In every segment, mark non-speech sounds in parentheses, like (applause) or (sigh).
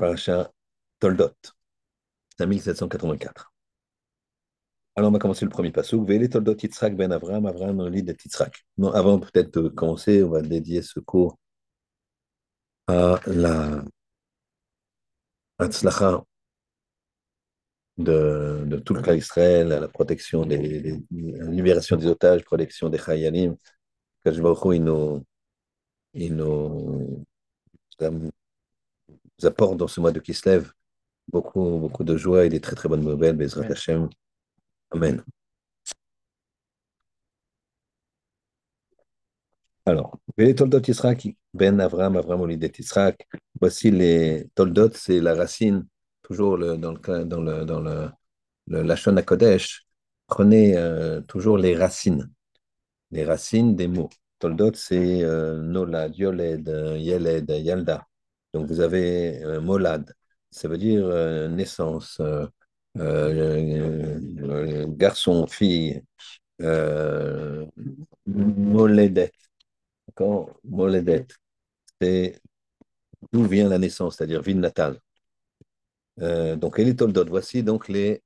Paracha Toldot, c'est 1784. Alors, on va commencer le premier passage. Vele Toldot Yitzhak ben Avram, Avram lit de Yitzhak. Non, avant peut-être de commencer, on va dédier ce cours à la Hatzlacha de, de tout le cas Israël, à la protection des, des, la libération des otages, protection des Chayalim. Kajbaruch il nous, il nous apporte dans ce mois de Kislev beaucoup, beaucoup de joie et des très très bonnes nouvelles. Bezrat Hashem. Amen. Alors, les Toldot Yitzhak, Ben Avram, Avram Olidet Yitzhak. Voici les Toldot, c'est la racine, toujours le, dans le dans le dans le, le Lachon Kodesh. Prenez euh, toujours les racines, les racines des mots. Toldot, c'est euh, Nolad, Yoled, Yeled, Yalda. Donc vous avez euh, Molad, ça veut dire euh, naissance, euh, garçon, fille, Moledet. D'accord? Moledet. C'est d'où vient la naissance, c'est-à-dire ville natale. donc, les Toldot, voici donc les,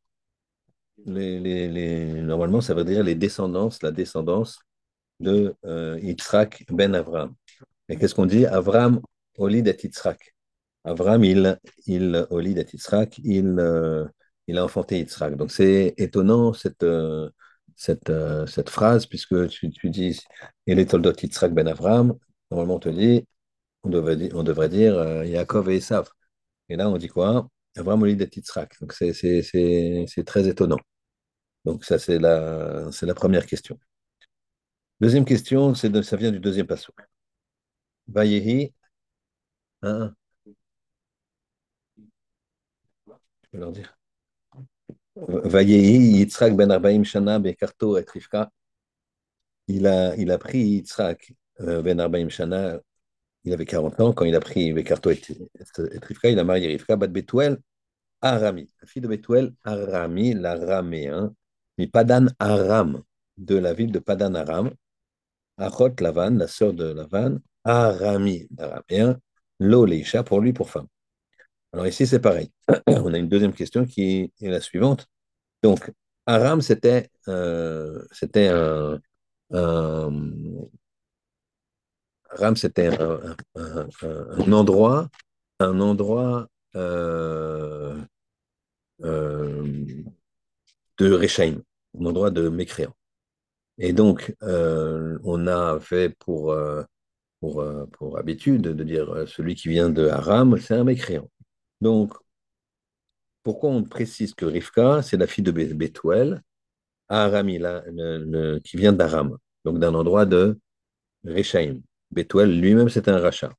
les, les, les, Normalement, ça veut dire les descendances, la descendance de Yitzhak ben Avram. Et qu'est-ce qu'on dit? Avram Olid et. Avram, il, il Olid et il, euh, il a enfanté Yitzhak. Donc c'est étonnant cette, euh, cette, euh, cette phrase, puisque tu, dis Il est Toldot Yitzhak ben Avram. Normalement, on te dit, on devrait dire, on devrait dire Yaakov et Esav. Et là, on dit quoi? Avram Olid et. Donc c'est très étonnant. Donc ça, c'est la, la première question. Deuxième question, c'est ça vient du deuxième passage. Vayehi. Hein, je vais leur dire. Vayehi Yitzhak ben Arbaim Shana Bekarto et Rivka. Il a, il a pris Yitzhak ben Arbaim Shana, il avait 40 ans, quand il a pris Bekarto et Rivka, il a marié Rivka, Bat Betuel Arami, la fille de Betuel Arami, l'araméen, mais Padan Aram, de la ville de Padan Aram, Achot Lavan, la sœur de Lavan, Arami, l'araméen, Lo Leisha, pour lui, pour femme. Alors ici, c'est pareil. (clears throat) On a une deuxième question qui est la suivante. Donc, Aram, c'était euh, c'était un, Aram, c'était un, endroit, un endroit euh, euh, de Rechaim, un endroit de mécréants. Et donc, on a fait pour, pour, euh, pour habitude de dire celui qui vient de Aram, c'est un mécréant. Donc, pourquoi on précise que Rivka, c'est la fille de Bethuel, Arami, là, le, le, qui vient d'Aram, donc d'un endroit de Rechaim. Bethuel lui-même, c'est un rachat.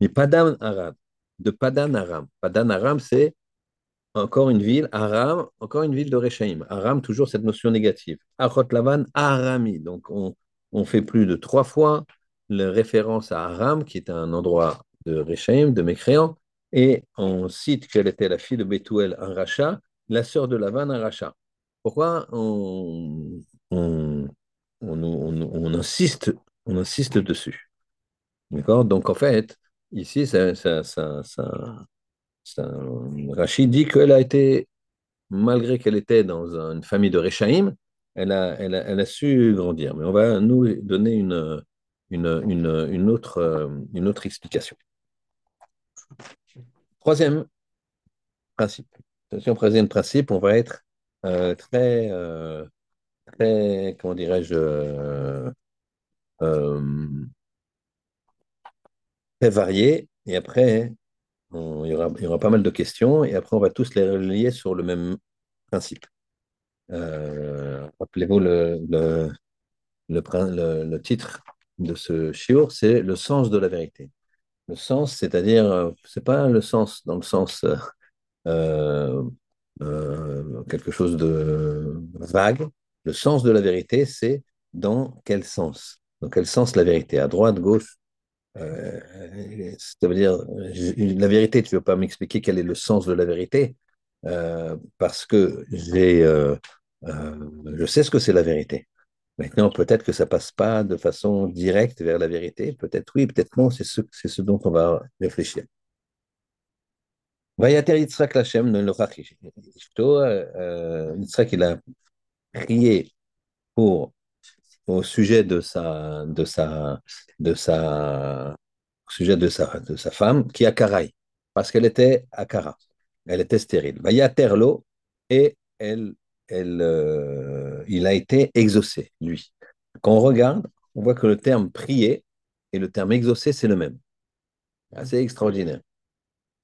Mais Padan Aram, de Padan Aram. Padan Aram, c'est encore une ville, Aram, encore une ville de Rechaim. Aram, toujours cette notion négative. Achot Lavan, Arami. Donc, on, on, fait plus de trois fois la référence à Aram, qui est un endroit de Rechaim, de mécréants, et on cite qu'elle était la fille de Bethuel, un rachat, la sœur de Lavan, un rachat. Pourquoi on, on, on, insiste, on insiste dessus? D'accord? Donc, en fait, ici, ça, ça, ça, ça Rachid dit qu'elle a été, malgré qu'elle était dans une famille de Rechaim, elle a, elle, a, elle a, su grandir. Mais on va nous donner une, une, une, une, autre, une autre explication. Troisième principe. Troisième principe, on va être euh, très, euh, très, comment dirais-je, euh, très varié. Et après, on, il, y aura, il, y aura, pas mal de questions et après on va tous les relier sur le même principe. Euh, Rappelez-vous le, le, le, le, titre de ce shiur, c'est le sens de la vérité. Le sens, c'est-à-dire, c'est pas le sens dans le sens euh, euh, quelque chose de vague. Le sens de la vérité, c'est dans quel sens? Dans quel sens la vérité? À droite, gauche, euh, ça veut dire, la vérité, tu ne veux pas m'expliquer quel est le sens de la vérité, euh, parce que j'ai, euh, euh, je sais ce que c'est la vérité. Maintenant, peut-être que ça passe pas de façon directe vers la vérité, peut-être oui, peut-être non, c'est ce, c'est ce dont on va réfléchir. Vayater Yitzhak Lachem ne ishto. Euh, Yitzhak, il a prié pour, au sujet de sa, de sa, de sa, au sujet de sa, de sa femme, qui a Karaï, parce qu'elle était à Kara. Elle était stérile. Vayater l'eau, et elle, elle, euh, il a été exaucé, lui. Quand on regarde, on voit que le terme prier et le terme exaucé, c'est le même. Assez extraordinaire.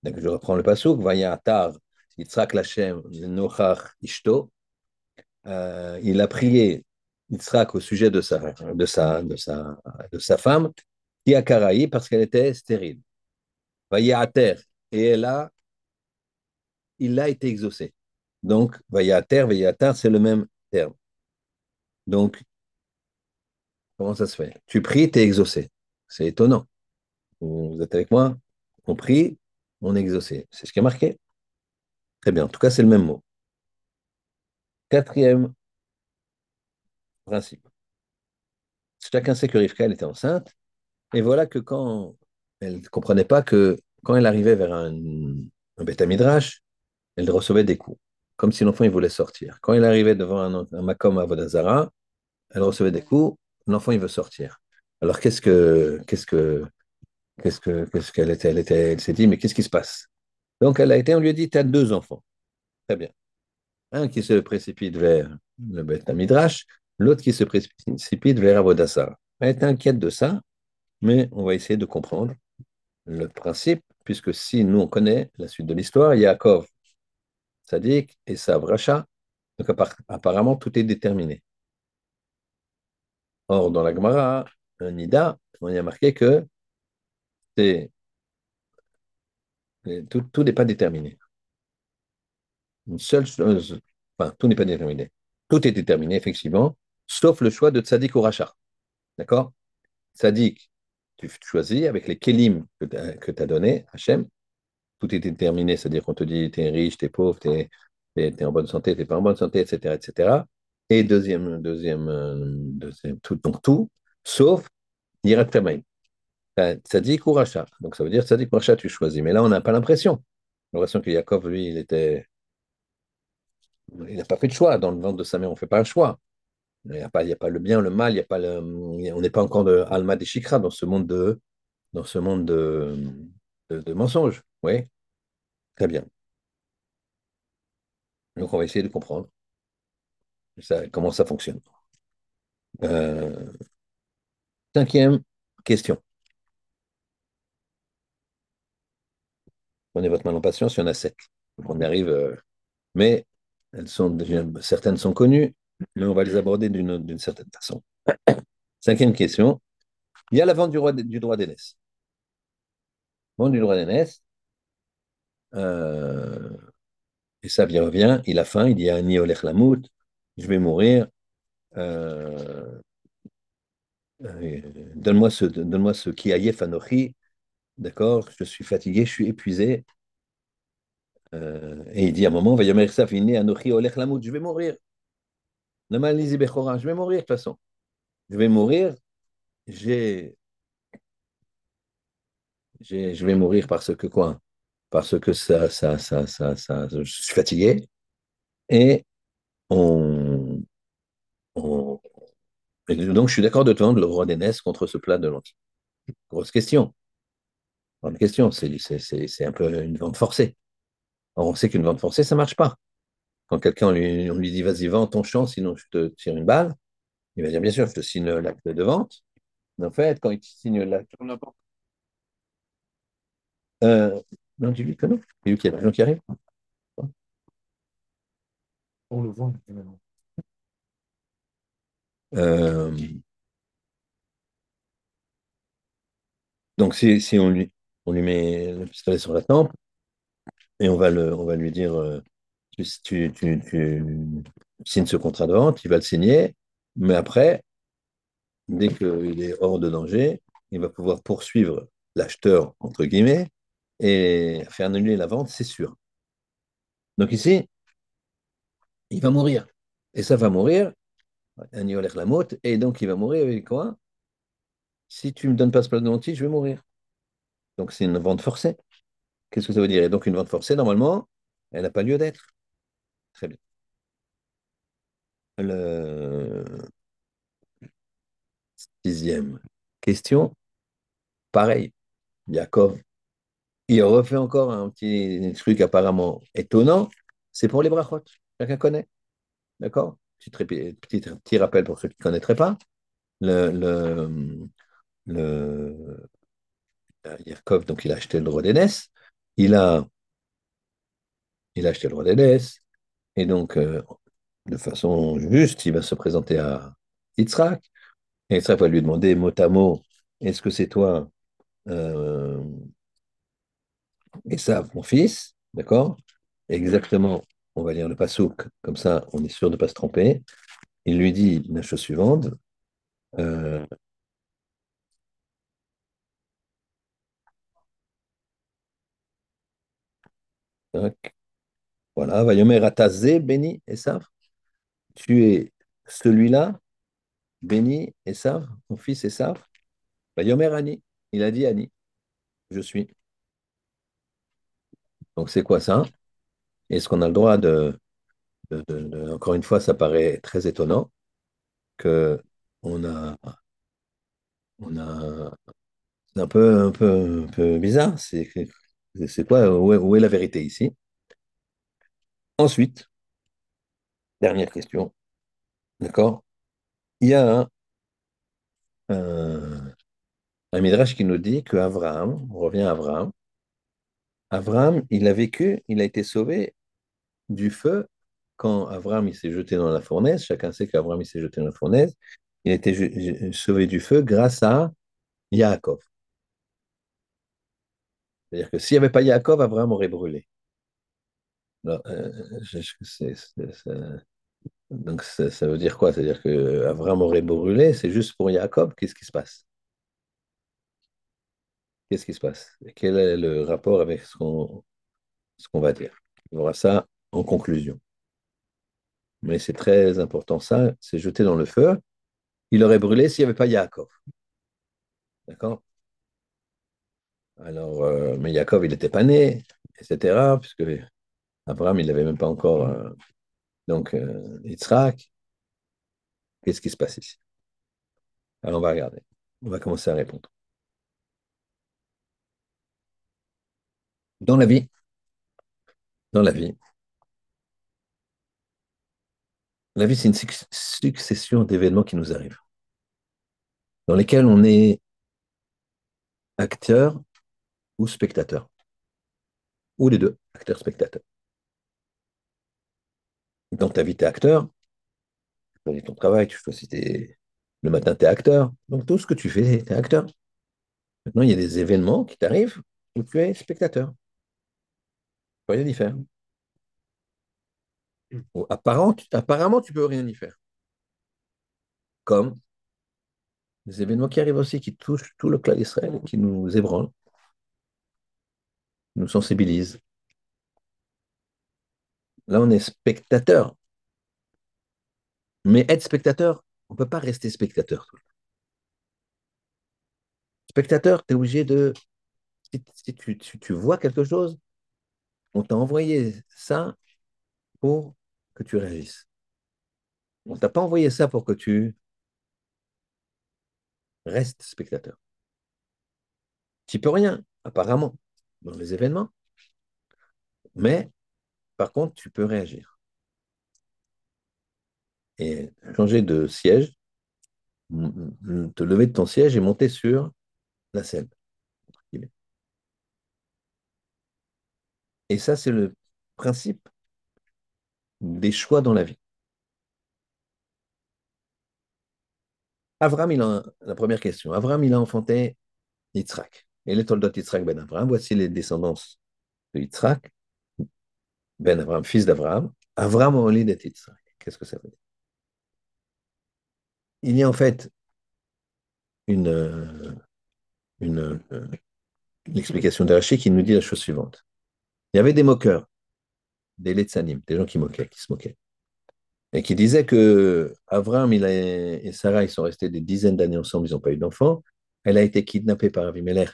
Donc, je reprends le pasouk, Vayatar, Yitzhak Lachem, Ishto. Euh, il a prié au sujet de sa, femme, qui a Karaï parce qu'elle était stérile. Vayater, et elle a, il a été exaucé. Donc, Vayater, Vayatar, c'est le même terme. Donc, comment ça se fait? Tu pries, tu es exaucé. C'est étonnant. Vous êtes avec moi On prie, on est exaucé. C'est ce qui est marqué. Très bien. En tout cas, c'est le même mot. Quatrième principe. Chacun sait que Rivka, elle était enceinte. Et voilà que quand elle ne comprenait pas que quand elle arrivait vers un, un elle recevait des coups, comme si l'enfant il voulait sortir. Quand elle arrivait devant un, un à Vodazara, elle recevait des coups, l'enfant il veut sortir. Alors qu'est-ce que qu'est-ce que qu'est-ce que qu'est-ce qu'elle était Elle était, elle s'est dit mais qu'est-ce qui se passe? Donc elle a été, on lui a dit tu as deux enfants. Très bien. Un qui se précipite vers le Beth Midrash, l'autre qui se précipite vers Avodassar. Elle est inquiète de ça, mais on va essayer de comprendre le principe, puisque si nous on connaît la suite de l'histoire, Yaakov, Sadik et Savracha, donc apparemment tout est déterminé. Or, dans la Gemara, un Nida, on y a marqué que c'est tout, n'est pas déterminé. Une seule chose, enfin, tout n'est pas déterminé. Tout est déterminé, effectivement, sauf le choix de Tzadik ou Racha. D'accord? Tzadik, tu choisis avec les kelim que tu as donné, Hachem, tout est déterminé, c'est-à-dire qu'on te dit tu es riche, tu es pauvre, tu es, en bonne santé, tu n'es pas en bonne santé, etc. etc. Et deuxième, deuxième, deuxième tout, donc tout, sauf Yirat Kamaim. Tzadik ou Racha. Donc ça veut dire Tzadik ou Racha, tu choisis. Mais là, on n'a pas l'impression. L'impression que Yaakov, lui, il était. Il n'a pas fait de choix. Dans le ventre de sa mère, on ne fait pas un choix. Il n'y a, pas, a pas le bien, le mal, il y a pas le, on n'est pas encore de Alma des Shikra dans ce monde de, dans ce monde de, de, de mensonges. Oui, très bien. Donc on va essayer de comprendre comment ça fonctionne. Euh, cinquième question. Prenez votre mal en patience, il y en a sept. On arrive, euh, mais certaines sont connues, mais on va les aborder d'une certaine façon. Cinquième question. Il y a la vente du, du droit d'aînesse. Vente du droit d'aînesse. Euh, et ça vient, revient, il a faim, il dit Ani Olech Lamout, je vais mourir. Euh, euh, donne-moi ce, donne-moi ce qui aïe Fanochi, d'accord, je suis fatigué, je suis épuisé. et il dit à un moment, Anochi je vais mourir. Je vais mourir de toute façon. Je vais mourir. J'ai, je vais mourir parce que quoi? Parce que ça, ça, ça, ça, ça, je suis fatigué. Et on, donc, je suis d'accord de te vendre le roi d'aînesse contre ce plat de lentilles. Grosse question. Grande question. C'est un peu une vente forcée. Or, on sait qu'une vente forcée, ça ne marche pas. Quand quelqu'un lui, on lui dit vas-y, vends ton champ, sinon je te tire une balle, il va dire bien sûr, je te signe l'acte de vente. Mais en fait, quand il signe l'acte. Euh, non, dis-lui que non. Il y a des gens qui arrivent. On le voit. Euh, donc, si, si on, lui, on lui met le pistolet sur la tempe, et on va, le, on va lui dire euh, tu, tu, tu, tu, signes ce contrat de vente, il va le signer, mais après, dès qu'il est hors de danger, il va pouvoir poursuivre l'acheteur, entre guillemets, et faire annuler la vente, c'est sûr. Donc ici, il va mourir. Et ça va mourir, et donc il va mourir avec quoi? Si tu ne me donnes pas ce plat de lentilles, je vais mourir. Donc c'est une vente forcée. Qu'est-ce que ça veut dire? Et donc, une vente forcée, normalement, elle n'a pas lieu d'être. Très bien. Sixième question, pareil, Yaakov, il refait encore un petit truc apparemment étonnant, c'est pour les brachot. Chacun connaît. D'accord? Petit, petit, rappel pour ceux qui ne connaîtraient pas. Le, le, le Yaakov, donc il a acheté le droit d'aînesse. Il a, il a acheté le droit d'aînesse. Et donc, euh, de façon juste, il va se présenter à Yitzhak. Et Yitzhak va lui demander mot à mot est-ce que c'est toi euh, Esav, mon fils D'accord? Exactement, on va lire le pasouk, comme ça on est sûr de ne pas se tromper. Il lui dit la chose suivante euh, Voilà, Vayomer Atazé, béni, Esav. Tu es celui-là, béni, Esav, mon fils Esav. Vayomer Ani, il a dit Ani, je suis. Donc c'est quoi ça? Est-ce qu'on a le droit de, Encore une fois, ça paraît très étonnant que on a. On a. Un peu, un peu, bizarre. C'est quoi? Où est la vérité ici? Ensuite, dernière question. D'accord? Il y a un, un, Midrash qui nous dit que Abraham, on revient à Abraham, Abraham, il a vécu, il a été sauvé du feu quand il s'est jeté dans la fournaise. Chacun sait qu'Abraham il s'est jeté dans la fournaise. Il a été sauvé du feu grâce à Yaakov. C'est-à-dire que s'il n'y avait pas Yaakov, Abraham aurait brûlé. Euh, donc ça, veut dire quoi? C'est-à-dire que Avram aurait brûlé, c'est juste pour Jacob, qu'est-ce qui se passe? Qu'est-ce qui se passe? Quel est le rapport avec ce qu'on qu'on va dire? On verra ça en conclusion. Mais c'est très important ça, c'est jeté dans le feu. Il aurait brûlé s'il n'y avait pas Yaakov. D'accord? Alors, euh, mais Yaakov, il n'était pas né, etc., puisque Abraham, il n'avait même pas encore. Euh, donc, euh, Yitzhak, qu'est-ce qui se passe ici? Alors, on va regarder. On va commencer à répondre. Dans la vie, dans la vie, la vie, c'est une succession d'événements qui nous arrivent, dans lesquels on est acteur ou spectateur, ou les deux, acteur-spectateur dans ta vie, tu es acteur. Tu choisis ton travail, tu le matin, tu es acteur. Donc tout ce que tu fais, tu es acteur. Maintenant, il y a des événements qui t'arrivent où tu es spectateur. Tu peux rien y faire. apparemment, tu, apparemment, tu peux rien y faire. Comme des événements qui arrivent aussi, qui touchent tout le clan d'Israël, qui nous ébranlent, nous sensibilisent. Là, on est spectateur. Mais être spectateur, on ne peut pas rester spectateur. Spectateur, tu es obligé de... Si, tu, vois quelque chose, on t'a envoyé ça pour que tu réagisses. On t'a pas envoyé ça pour que tu restes spectateur. Tu peux rien, apparemment, dans les événements. Mais par contre, tu peux réagir. Et changer de siège, te lever de ton siège et monter sur la scène. Et ça, c'est le principe des choix dans la vie. Avram, il a la première question. Avram, il a enfanté Yitzhak. Et les Toldot Yitzhak ben Avram, voici les descendances de Yitzhak. Ben Abraham, fils d'Abraham, Avram Oli de Qu'est-ce que ça veut dire? Il y a en fait une, une, une explication d'Araché qui nous dit la chose suivante. Il y avait des moqueurs, des Letzanim, des gens qui moquaient, qui se moquaient, et qui disaient que Avram il et Sarah ils sont restés des dizaines d'années ensemble, ils n'ont pas eu d'enfant. Elle a été kidnappée par Avimelech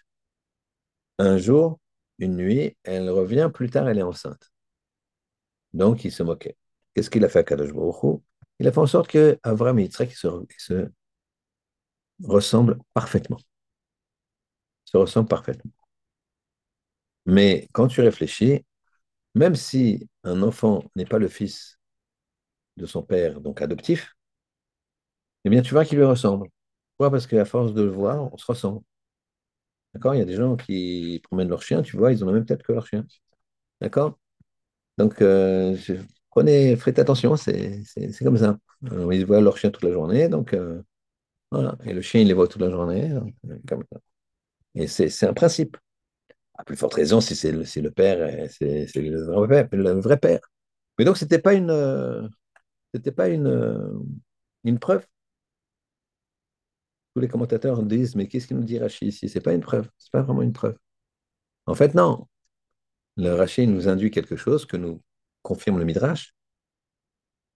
un jour, une nuit, elle revient, plus tard, elle est enceinte. Donc, il se moquait. Qu'est-ce qu'il a fait à Kadosh Il a fait en sorte que Avram et Yitzhak se, se ressemblent parfaitement. Se ressemblent parfaitement. Mais quand tu réfléchis, même si un enfant n'est pas le fils de son père, donc adoptif, eh bien, tu vois qu'il lui ressemble. Pourquoi? Parce qu'à force de le voir, on se ressemble. D'accord? Il y a des gens qui promènent leur chien, tu vois, ils ont la même tête que leur chien. D'accord? Donc, euh, prenez, faites attention, c'est comme ça. Euh, ils voient leur chien toute la journée, donc euh, voilà. Et le chien, il les voit toute la journée. Et c'est un principe. À plus forte raison si c'est le, père, c'est le, vrai père. Mais donc, c'était pas une, c'était pas une, une preuve? Tous les commentateurs disent, mais qu'est-ce qu'il nous dit Rachid ici? C'est pas une preuve, c'est pas vraiment une preuve. En fait, non. Le Rachid nous induit quelque chose que nous confirme le Midrash,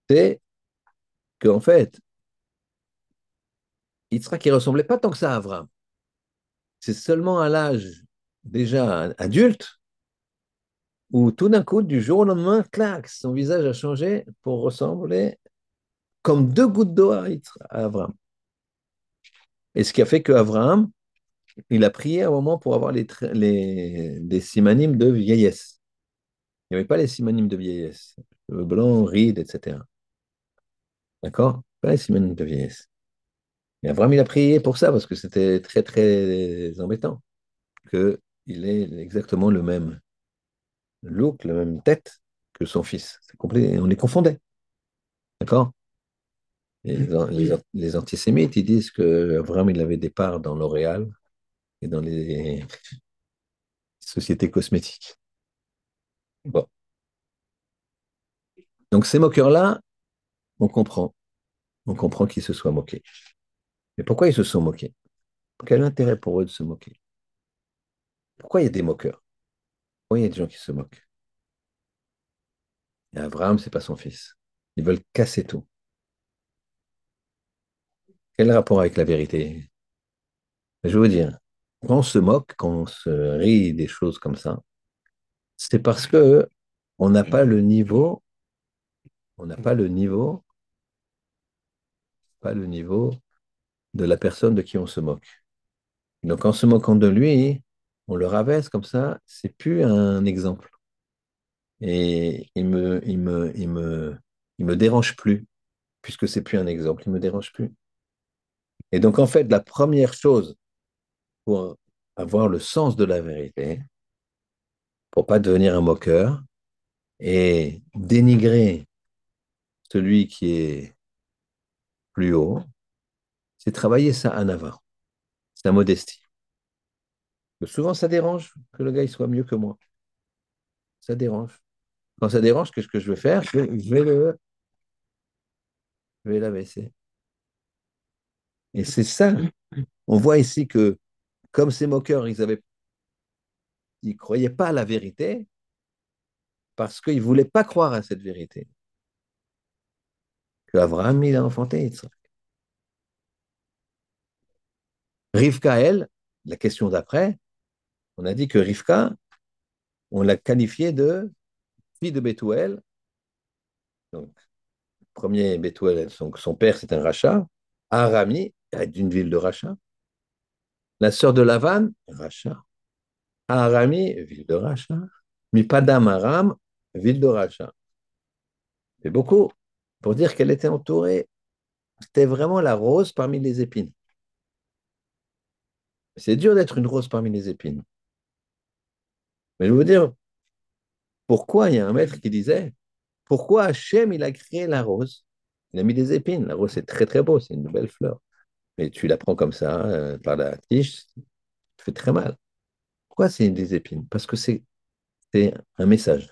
c'est qu'en fait, Yitzhak ne ressemblait pas tant que ça à Avram. C'est seulement à l'âge déjà adulte où tout d'un coup, du jour au lendemain, clac, son visage a changé pour ressembler comme deux gouttes d'eau à Avram. Et ce qui a fait qu'Abraham, il a prié un moment pour avoir les, les, de vieillesse. Il n'y avait pas les simanimes de vieillesse. Le blanc, ride, etc. D'accord? Pas les simanimes de vieillesse. Et Abraham, il a prié pour ça, parce que c'était très, très embêtant qu'il ait exactement le même look, la même tête que son fils. C'est complet, on les confondait. D'accord? Les, antisémites, ils disent que vraiment il avait des parts dans L'Oréal et dans les (laughs) sociétés cosmétiques. Bon. Donc ces moqueurs-là, on comprend. On comprend qu'ils se soient moqués. Mais pourquoi ils se sont moqués? Quel intérêt pour eux de se moquer? Pourquoi il y a des moqueurs? Pourquoi il y a des gens qui se moquent? Abraham, c'est pas son fils. Ils veulent casser tout. Quel rapport avec la vérité? Je veux dire, quand on se moque, quand on se rit des choses comme ça, c'est parce que on n'a pas le niveau, on n'a pas le niveau, pas le niveau de la personne de qui on se moque. Donc en se moquant de lui, on le rabaisse comme ça, c'est plus un exemple. Et il me, me, dérange plus, puisque c'est plus un exemple, il me dérange plus. Et donc, en fait, la première chose pour avoir le sens de la vérité, pour pas devenir un moqueur et dénigrer celui qui est plus haut, c'est travailler sa anava, sa modestie. Souvent, ça dérange que le gars il soit mieux que moi. Ça dérange. Quand ça dérange, qu'est-ce que je vais faire? Je vais, le, je l'abaisser. Et c'est ça. On voit ici que, comme ces moqueurs, ils avaient, ils croyaient pas à la vérité parce qu'ils ne voulaient pas croire à cette vérité. Que Abraham, il a enfanté Yitzhak. Rivka, la question d'après, on a dit que Rivka, on l'a qualifiée de fille de Bethuel. Donc, premier Bethuel, son, père, c'est un rachat. Arami, d'une ville de Racha. La sœur de Lavan, Racha. Arami, ville de Racha. Mipadam Aram, ville de Racha. C'est beaucoup pour dire qu'elle était entourée. C'était vraiment la rose parmi les épines. C'est dur d'être une rose parmi les épines. Mais je veux dire, pourquoi il y a un maître qui disait, pourquoi Hachem, il a créé la rose? Il a mis des épines. La rose, c'est très très beau, c'est une belle fleur mais tu la prends comme ça, euh, par la tige, ça fait très mal. Pourquoi c'est des épines? Parce que c'est un message.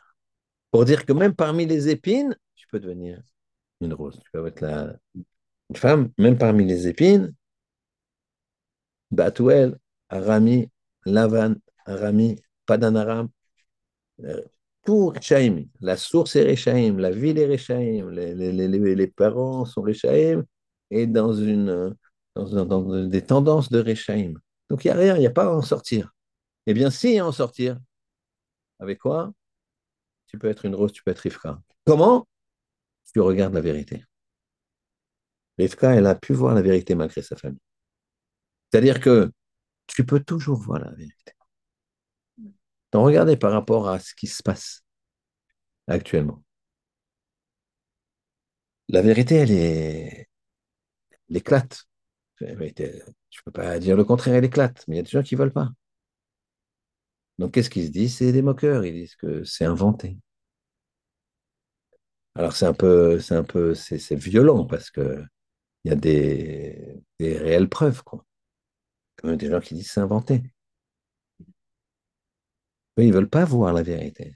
Pour dire que même parmi les épines, tu peux devenir une rose. Tu peux être la, une femme, même parmi les épines, Batuel, Arami, Lavan, Arami, Padanaram, euh, tout Rechaim. La source est Rechaim, la ville est Rechaim, les, parents sont Rechaim, et dans une des tendances de Rechaim. Donc il n'y a rien, il n'y a pas à en sortir. Eh bien, si, à en sortir. avec quoi? Tu peux être une rose, tu peux être Rivka. Comment? Tu regardes la vérité. Rivka, elle a pu voir la vérité malgré sa famille. C'est-à-dire que tu peux toujours voir la vérité. Regardez par rapport à ce qui se passe actuellement. La vérité, elle éclate. Je ne peux pas dire le contraire, elle éclate, mais il y a des gens qui ne veulent pas. Donc qu'est-ce qu'ils se disent? C'est des moqueurs, ils disent que c'est inventé. Alors c'est un peu, c'est un peu, c'est violent parce que il y a des, réelles preuves, quoi. Comme des gens qui disent c'est inventé. Mais ils ne veulent pas voir la vérité.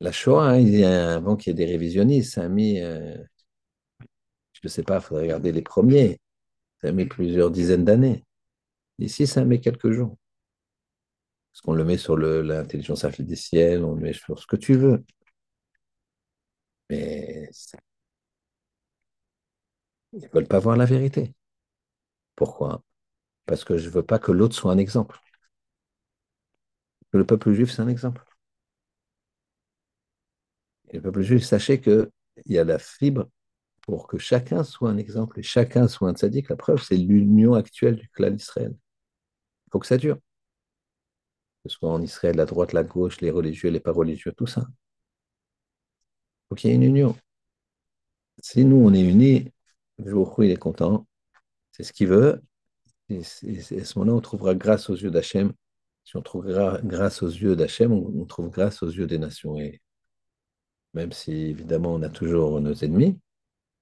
La Shoah, hein, il y a, avant qu'il y ait des révisionnistes, ça a mis, je ne sais pas, il faudrait regarder les premiers, ça a mis plusieurs dizaines d'années. Ici, ça met quelques jours. Parce qu'on le met sur l'intelligence artificielle, on le met sur ce que tu veux. Mais ils ne veulent pas voir la vérité. Pourquoi? Parce que je ne veux pas que l'autre soit un exemple. Le peuple juif, c'est un exemple. Et le peuple juif, sachez qu'il y a la fibre pour que chacun soit un exemple et chacun soit un tzaddik. La preuve, c'est l'union actuelle du clan d'Israël. Il faut que ça dure. Que ce soit en Israël, la droite, la gauche, les religieux, les pas religieux, tout ça. Il faut qu'il y ait une union. Si nous, on est unis, où il est content, c'est ce qu'il veut. Et, à ce moment-là, on trouvera grâce aux yeux d'Hachem. Si on trouve grâce aux yeux d'Hachem, on, trouve grâce aux yeux des nations. Et même si évidemment on a toujours nos ennemis,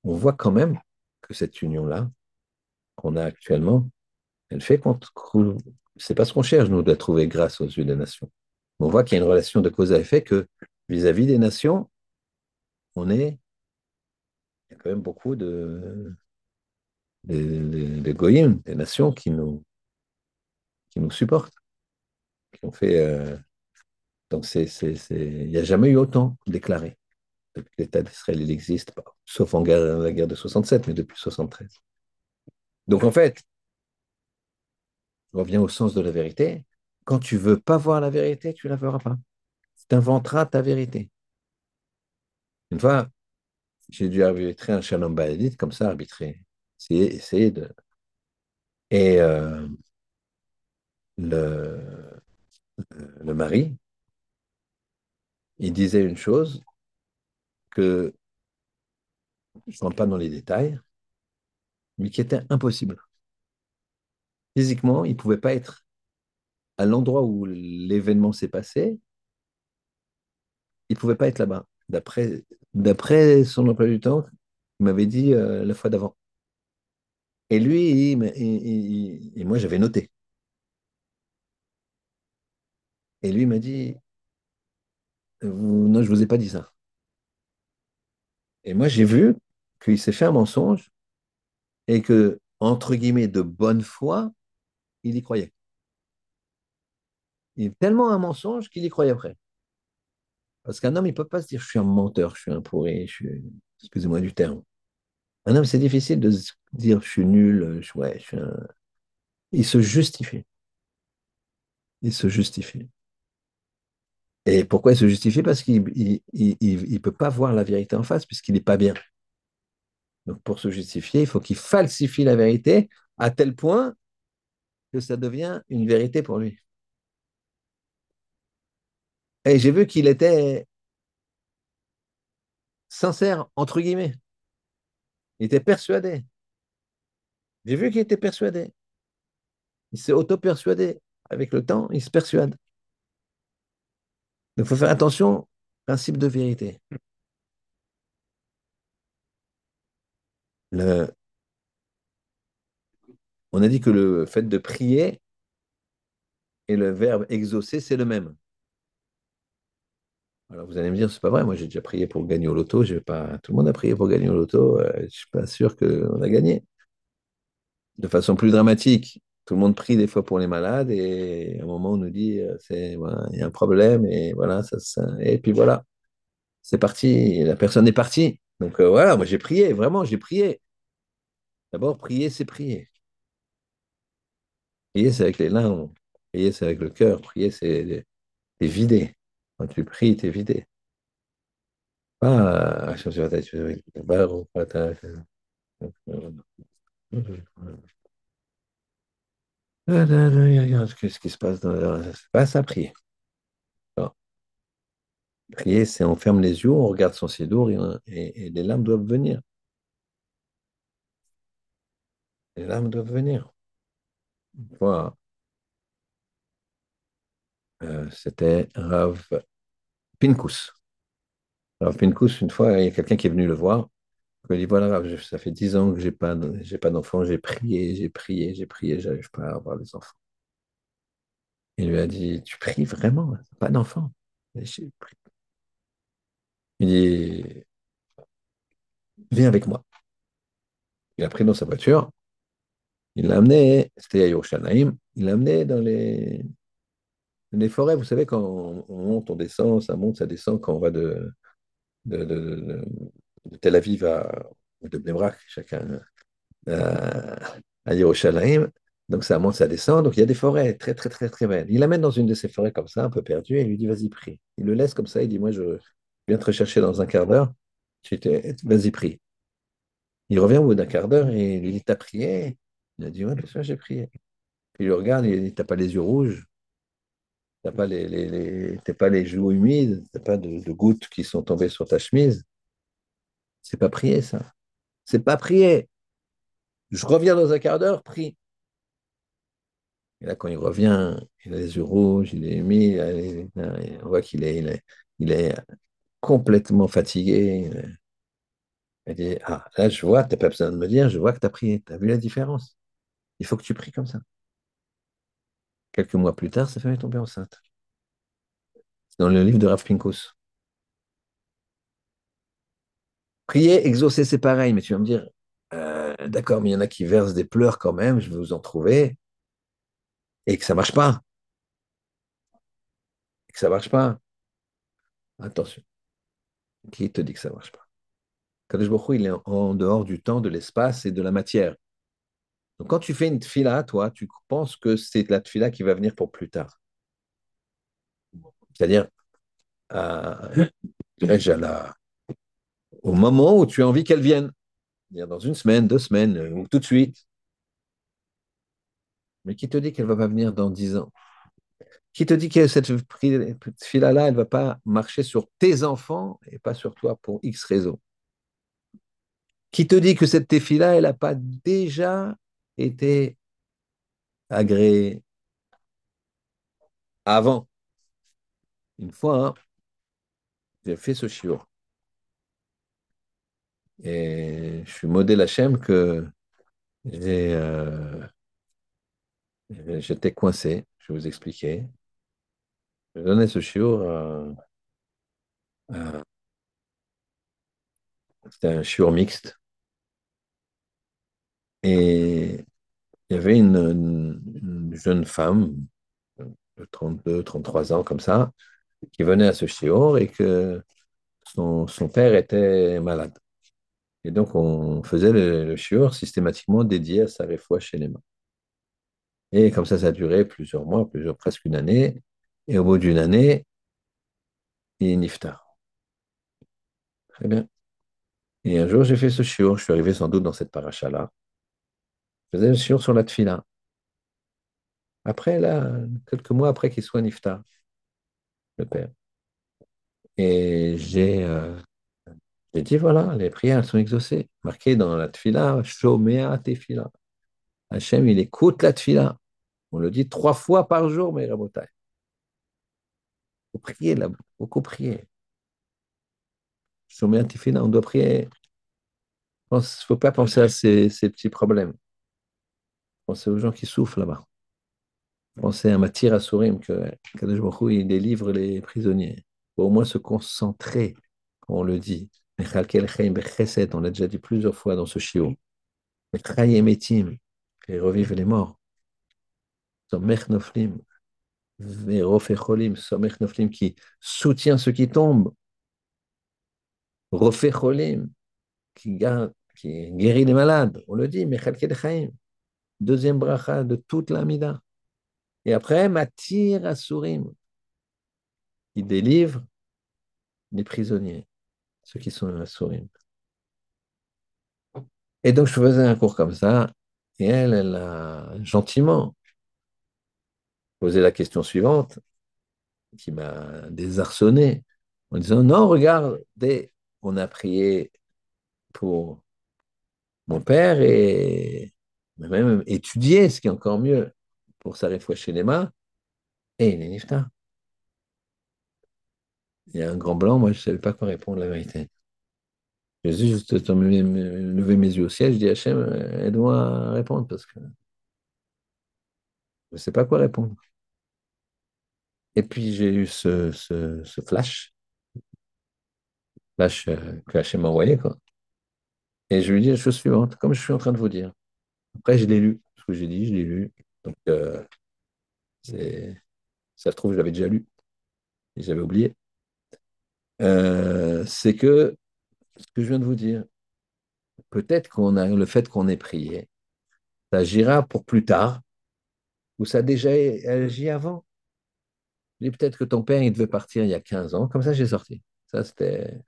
on voit quand même que cette union-là qu'on a actuellement, elle fait qu'on c'est pas ce qu'on cherche, nous, de trouver grâce aux yeux des nations. On voit qu'il y a une relation de cause à effet que vis-à-vis des nations, on est. Il y a quand même beaucoup de, des goyim, des nations qui nous, qui nous supportent, qui ont fait. Euh, donc, il n'y a jamais eu autant déclaré depuis que l'État d'Israël il existe, sauf en guerre, la guerre de 67, mais depuis 73. Donc, en fait, on revient au sens de la vérité. Quand tu veux pas voir la vérité, tu la verras pas. Tu inventeras ta vérité. Une fois, j'ai dû arbitrer un shalom baladite comme ça, arbitrer essayer, de. Et euh, le, le mari, il disait une chose que je ne rentre pas dans les détails, mais qui était impossible. Physiquement, il ne pouvait pas être à l'endroit où l'événement s'est passé, il ne pouvait pas être là-bas. D'après, d'après son emploi du temps, il m'avait dit euh, la fois d'avant. Et lui, et moi, j'avais noté. Et lui m'a dit, non, je ne vous ai pas dit ça. Et moi, j'ai vu qu'il s'est fait un mensonge et que, entre guillemets, de bonne foi, il y croyait. Il est tellement un mensonge qu'il y croyait après. Parce qu'un homme, il ne peut pas se dire je suis un menteur, je suis un pourri, je suis... excusez-moi du terme. Un homme, c'est difficile de se dire je suis nul, je, ouais, je suis un... Il se justifie. Il se justifie. Et pourquoi il se justifie? Parce qu'il ne peut pas voir la vérité en face puisqu'il n'est pas bien. Donc pour se justifier, il faut qu'il falsifie la vérité à tel point que ça devient une vérité pour lui. Et j'ai vu qu'il était sincère, entre guillemets. Il était persuadé. J'ai vu qu'il était persuadé. Il s'est auto-persuadé. Avec le temps, il se persuade. Il faut faire attention, principe de vérité. On a dit que le fait de prier et le verbe exaucer, c'est le même. Alors vous allez me dire, c'est pas vrai, moi j'ai déjà prié pour gagner au loto, je pas... tout le monde a prié pour gagner au loto, euh, je ne suis pas sûr qu'on a gagné. De façon plus dramatique, tout le monde prie des fois pour les malades et à un moment on nous dit, euh, c'est, il y a un problème et voilà, ça, et puis voilà, c'est parti, la personne est partie. Donc euh, voilà, moi j'ai prié, vraiment j'ai prié. D'abord, prier, c'est prier. Prier, c'est avec les larmes. Prier, c'est avec le cœur. Prier, c'est t'es vidé. Quand tu pries, t'es vidé. Pas. Qu'est-ce qui se passe dans C'est pas ça, prier. Prier, c'est on ferme les yeux, on regarde son et, et les larmes doivent venir. Les larmes doivent venir. Voilà. Euh, c'était Rav Pinkus. Rav Pinkus, une fois, il y a quelqu'un qui est venu le voir. Il dit Voilà, ça fait dix ans que je n'ai pas, j'ai pas d'enfants, j'ai prié, j'ai prié, j'ai prié, j'arrive pas à avoir des enfants. Il lui a dit Tu pries vraiment? Pas d'enfants Il dit Viens avec moi. Il a pris dans sa voiture, il l'a amené, c'était à Yerushalayim, il l'a amené dans les, les forêts. Vous savez, quand on monte, on descend, ça monte, ça descend, quand on va de, de Tel Aviv à de Bnebrak, chacun à, à Yerushalayim. Donc ça monte, ça descend. Donc il y a des forêts très, très, très, très belles. Il l'amène dans une de ces forêts comme ça, un peu perdue, et il lui dit Vas-y, prie. Il le laisse comme ça, il dit Moi, je viens te rechercher dans un quart d'heure. Vas-y, prie. Il revient au bout d'un quart d'heure et il lui dit T'as prié? Il a dit Oui, bien j'ai prié. Puis il le regarde, il dit T'as pas les yeux rouges? T'as pas les, pas les joues humides, t'as pas de, de, gouttes qui sont tombées sur ta chemise? C'est pas prier, ça. C'est pas prier. Je reviens dans un quart d'heure, prie. Et là, quand il revient, il a les yeux rouges, il est humide, on voit qu'il est, complètement fatigué. Il dit, ah, là, je vois, tu n'as pas besoin de me dire, je vois que tu as prié, tu as vu la différence? Il faut que tu pries comme ça. Quelques mois plus tard, sa femme est tombée enceinte. C'est dans le livre de Rav Pinkus. Prier, exaucer, c'est pareil, mais tu vas me dire, euh, d'accord, mais il y en a qui versent des pleurs quand même, je vais vous en trouver, et que ça ne marche pas. Et que ça ne marche pas. Attention. Qui te dit que ça ne marche pas? Kadosh Baruch il est en dehors du temps, de l'espace et de la matière. Donc, quand tu fais une tfila, toi, tu penses que c'est la tfila qui va venir pour plus tard. C'est-à-dire, euh, au moment où tu as envie qu'elle vienne. C'est-à-dire dans une semaine, deux semaines, ou tout de suite. Mais qui te dit qu'elle va pas venir dans dix ans? Qui te dit que cette fila-là, elle ne va pas marcher sur tes enfants et pas sur toi pour X raison Qui te dit que cette tefila, elle n'a pas déjà été agréée avant? Une fois, hein, j'ai fait ce chiot. Et je suis modèle Hachem que euh, j'étais coincé, je vais vous expliquer. Je donnais ce chiour à, à, c'était un chiour mixte. Et il y avait une, une, jeune femme de 32, 33 ans, comme ça, qui venait à ce chiour et que son, son père était malade. Et donc, on faisait le, le shiur systématiquement dédié à sa réfoua chez les mains. Et comme ça, ça a duré plusieurs mois, plusieurs, presque une année. Et au bout d'une année, il est niftar. Très bien. Et un jour, j'ai fait ce shiur. Je suis arrivé sans doute dans cette paracha-là. Je faisais le shiur sur la tfila. Après, là, quelques mois après qu'il soit niftar, le père. Et j'ai euh, j'ai dit, voilà, les prières sont exaucées. Marqué dans la tfila, Shomea tefila. Hachem, il écoute la tfila. On le dit trois fois par jour, mais Rabotai. Il faut prier, là, beaucoup prier. Shomea tefila, on doit prier. Il ne faut pas penser à ces, petits problèmes. Pensez aux gens qui souffrent là-bas. Pensez à Matir Asurim, que Kadosh il délivre les prisonniers. Il faut au moins se concentrer, on le dit. On l'a déjà dit plusieurs fois dans ce chiot. Et revive les morts. Qui soutient ceux qui tombent. Rofecholim qui, qui guérit les malades. On le dit, Deuxième bracha de toute la mida. Et après, Matir Asurim, il délivre les prisonniers, ceux qui sont Asurim. Et donc, je faisais un cours comme ça, et elle, elle a gentiment posé la question suivante, qui m'a désarçonné, en disant, non, regardez, on a prié pour mon père et même étudié, ce qui est encore mieux, pour sa chez les mains, et il est nifta. Il y a un grand blanc, moi je ne savais pas quoi répondre la vérité. J'ai juste levé mes yeux au ciel, je dis Hachem, aide-moi à répondre parce que je ne sais pas quoi répondre. Et puis j'ai eu ce, flash, flash euh, que Hachem m'a envoyé, quoi. Et je lui dis la chose suivante, comme je suis en train de vous dire. Après, je l'ai lu, ce que j'ai dit, je l'ai lu. Donc, euh, ça se trouve, je l'avais déjà lu et j'avais oublié. Euh, c'est que ce que je viens de vous dire, peut-être qu'on a le fait qu'on ait prié, ça agira pour plus tard, ou ça a déjà agi avant. Peut-être que ton père, il devait partir il y a 15 ans, comme ça j'ai sorti. Ça, c'était.